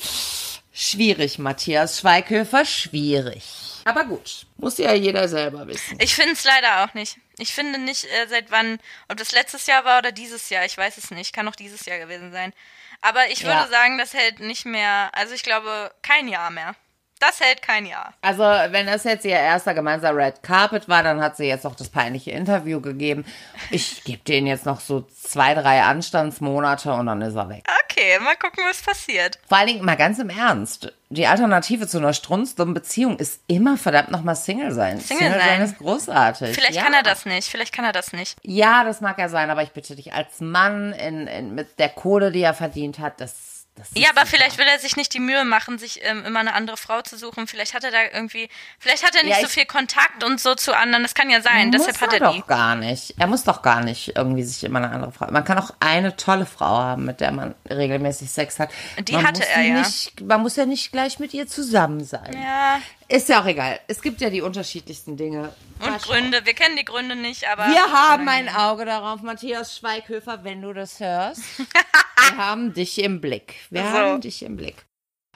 Schwierig, Matthias Schweighöfer, schwierig. Aber gut, muss ja jeder selber wissen. Ich finde es leider auch nicht. Ich finde nicht, äh, seit wann, ob das letztes Jahr war oder dieses Jahr, ich weiß es nicht, kann auch dieses Jahr gewesen sein. Aber ich würde ja. sagen, das hält nicht mehr, also ich glaube, kein Jahr mehr. Das hält kein Jahr. Also, wenn das jetzt ihr erster gemeinsamer Red Carpet war, dann hat sie jetzt auch das peinliche Interview gegeben. Ich gebe denen jetzt noch so zwei, drei Anstandsmonate und dann ist er weg. Okay, mal gucken, was passiert. Vor allen Dingen mal ganz im Ernst. Die Alternative zu einer strunzdummen Beziehung ist immer verdammt nochmal Single sein. Single, Single sein. sein ist großartig. Vielleicht ja. kann er das nicht. Vielleicht kann er das nicht. Ja, das mag er sein, aber ich bitte dich, als Mann in, in, mit der Kohle, die er verdient hat, das ja, aber vielleicht will er sich nicht die Mühe machen, sich ähm, immer eine andere Frau zu suchen. Vielleicht hat er da irgendwie, vielleicht hat er nicht ja, so viel Kontakt und so zu anderen. Das kann ja sein. Muss Deshalb hat er, er die. doch gar nicht. Er muss doch gar nicht irgendwie sich immer eine andere Frau. Man kann auch eine tolle Frau haben, mit der man regelmäßig Sex hat. Die man hatte er ja. Nicht, man muss ja nicht gleich mit ihr zusammen sein. Ja. Ist ja auch egal. Es gibt ja die unterschiedlichsten Dinge. Und Gründe. Wir kennen die Gründe nicht, aber. Wir haben ein Auge darauf, Matthias Schweighöfer, wenn du das hörst. wir haben dich im Blick. Wir so. haben dich im Blick.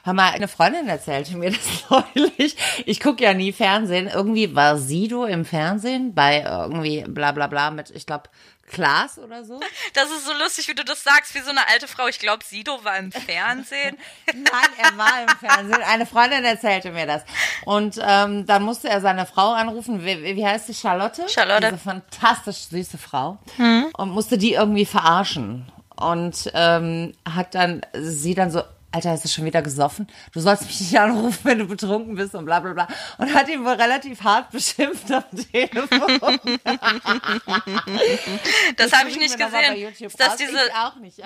Hör mal, eine Freundin erzählte mir das neulich. Ich gucke ja nie Fernsehen. Irgendwie war Sido im Fernsehen bei irgendwie bla bla bla mit, ich glaube, Klaas oder so. Das ist so lustig, wie du das sagst, wie so eine alte Frau. Ich glaube, Sido war im Fernsehen. Nein, er war im Fernsehen. Eine Freundin erzählte mir das. Und ähm, dann musste er seine Frau anrufen. Wie, wie heißt sie? Charlotte? Charlotte. Diese fantastisch süße Frau. Hm. Und musste die irgendwie verarschen. Und ähm, hat dann sie dann so Alter, hast du schon wieder gesoffen? Du sollst mich nicht anrufen, wenn du betrunken bist und bla bla bla. Und hat ihn wohl relativ hart beschimpft am Telefon. das, das habe ich nicht gesehen. Ist das diese,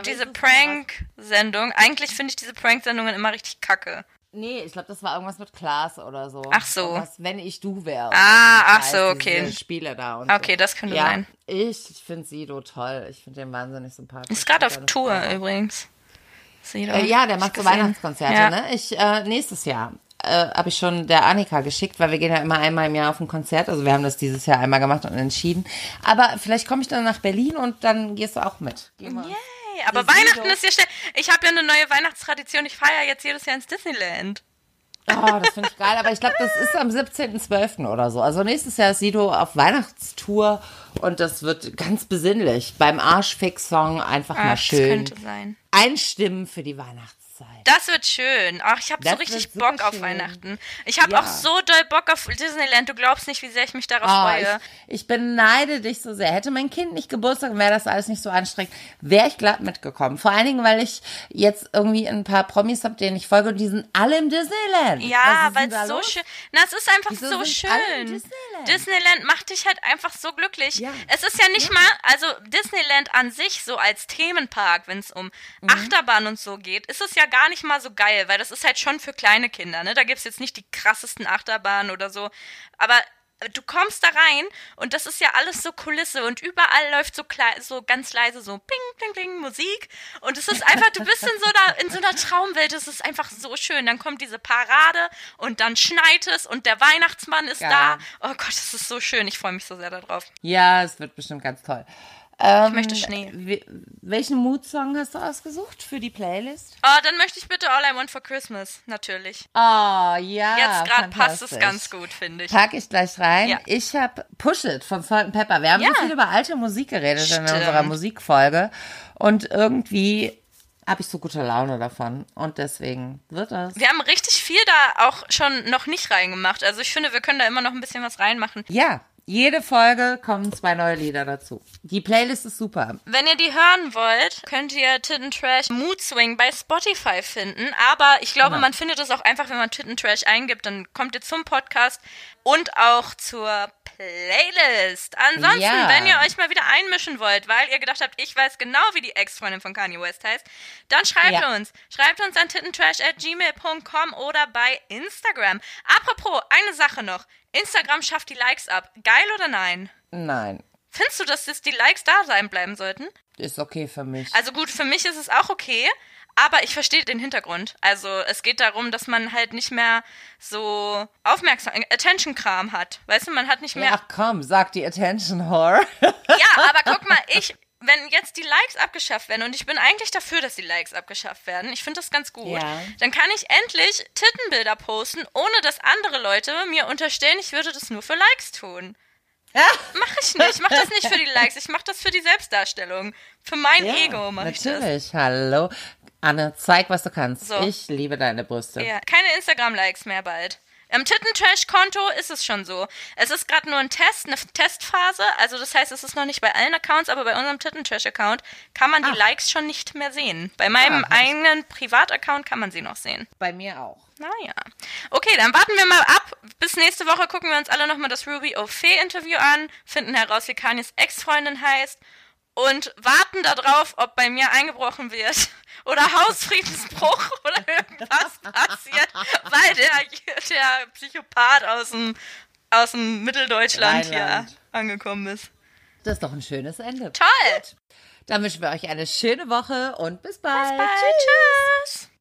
diese Prank-Sendung? Eigentlich finde ich diese Prank-Sendungen immer richtig kacke. Nee, ich glaube, das war irgendwas mit Klaas oder so. Ach so. Irgendwas, wenn ich du wäre. Ah, ach so, okay. Spiele da und Okay, so. das könnte ja, sein. Ich, finde Sido toll. Ich finde den wahnsinnig sympathisch. Ist gerade auf Tour übrigens. Äh, ja, der macht so Weihnachtskonzerte, ja. ne? Ich, äh, nächstes Jahr äh, habe ich schon der Annika geschickt, weil wir gehen ja immer einmal im Jahr auf ein Konzert. Also wir haben das dieses Jahr einmal gemacht und entschieden. Aber vielleicht komme ich dann nach Berlin und dann gehst du auch mit. Yay, aber Weihnachten ist ja schnell. Ich habe ja eine neue Weihnachtstradition. Ich feiere jetzt jedes Jahr ins Disneyland. Oh, das finde ich geil. Aber ich glaube, das ist am 17.12. oder so. Also nächstes Jahr ist Sido auf Weihnachtstour und das wird ganz besinnlich. Beim Arschfix-Song einfach ah, mal schön könnte sein. einstimmen für die Weihnachtszeit. Weihnachtszeit. Das wird schön. Ach, ich habe so richtig Bock auf Weihnachten. Ich habe ja. auch so doll Bock auf Disneyland. Du glaubst nicht, wie sehr ich mich darauf oh, freue. Ich, ich beneide dich so sehr. Hätte mein Kind nicht Geburtstag, wäre das alles nicht so anstrengend, wäre ich glatt mitgekommen. Vor allen Dingen, weil ich jetzt irgendwie ein paar Promis habe, denen ich folge und die sind alle im Disneyland. Ja, weil es so schön. Na, es ist einfach Wieso so schön. Disneyland? Disneyland macht dich halt einfach so glücklich. Ja. Es ist ja nicht ja. mal, also Disneyland an sich so als Themenpark, wenn es um mhm. Achterbahn und so geht, ist es ja gar nicht mal so geil, weil das ist halt schon für kleine Kinder, ne? Da gibt es jetzt nicht die krassesten Achterbahnen oder so. Aber du kommst da rein und das ist ja alles so Kulisse und überall läuft so, so ganz leise so ping, ping, ping Musik und es ist einfach, du bist in so einer, in so einer Traumwelt, es ist einfach so schön. Dann kommt diese Parade und dann schneit es und der Weihnachtsmann ist ja. da. Oh Gott, es ist so schön, ich freue mich so sehr darauf. Ja, es wird bestimmt ganz toll. Ähm, ich möchte Schnee. Welchen Mood-Song hast du ausgesucht für die Playlist? Oh, dann möchte ich bitte All I Want for Christmas, natürlich. Oh, ja. Jetzt gerade passt es ganz gut, finde ich. Pack ich gleich rein. Ja. Ich habe Push It von Salt Pepper. Wir haben ja. so viel über alte Musik geredet Stimmt. in unserer Musikfolge. Und irgendwie habe ich so gute Laune davon. Und deswegen wird das. Wir haben richtig viel da auch schon noch nicht reingemacht. Also ich finde, wir können da immer noch ein bisschen was reinmachen. Ja, jede Folge kommen zwei neue Lieder dazu. Die Playlist ist super. Wenn ihr die hören wollt, könnt ihr Titten Trash Mood Swing bei Spotify finden. Aber ich glaube, genau. man findet es auch einfach, wenn man Titten Trash eingibt, dann kommt ihr zum Podcast und auch zur Playlist. Ansonsten, ja. wenn ihr euch mal wieder einmischen wollt, weil ihr gedacht habt, ich weiß genau, wie die Ex-Freundin von Kanye West heißt, dann schreibt ja. uns. Schreibt uns an tittentrash.gmail.com oder bei Instagram. Apropos, eine Sache noch. Instagram schafft die Likes ab. Geil oder nein? Nein. Findest du, dass jetzt die Likes da sein bleiben sollten? Ist okay für mich. Also gut, für mich ist es auch okay, aber ich verstehe den Hintergrund. Also es geht darum, dass man halt nicht mehr so aufmerksam, Attention-Kram hat. Weißt du, man hat nicht mehr. Ach komm, sag die Attention-Whore. ja, aber guck mal, ich, wenn jetzt die Likes abgeschafft werden, und ich bin eigentlich dafür, dass die Likes abgeschafft werden, ich finde das ganz gut, ja. dann kann ich endlich Tittenbilder posten, ohne dass andere Leute mir unterstellen, ich würde das nur für Likes tun. Ja. Mach ich nicht. Ich mach das nicht für die Likes. Ich mach das für die Selbstdarstellung. Für mein ja, Ego mach ich das. Natürlich. Hallo. Anne, zeig, was du kannst. So. Ich liebe deine Brüste. Ja. Keine Instagram-Likes mehr bald. Im Tittentrash-Konto ist es schon so. Es ist gerade nur ein Test, eine Testphase. Also das heißt, es ist noch nicht bei allen Accounts, aber bei unserem Tittentrash-Account kann man Ach. die Likes schon nicht mehr sehen. Bei meinem ah, eigenen Privataccount kann man sie noch sehen. Bei mir auch. Naja. Okay, dann warten wir mal ab. Bis nächste Woche gucken wir uns alle nochmal das Ruby O'Fee-Interview an, finden heraus, wie Kanyes Ex-Freundin heißt und warten darauf, ob bei mir eingebrochen wird oder Hausfriedensbruch oder irgendwas passiert, weil der, der Psychopath aus dem, aus dem Mitteldeutschland Rheinland. hier angekommen ist. Das ist doch ein schönes Ende. Toll! Dann wünschen wir euch eine schöne Woche und bis bald. Bis bald. Tschüss. Tschüss.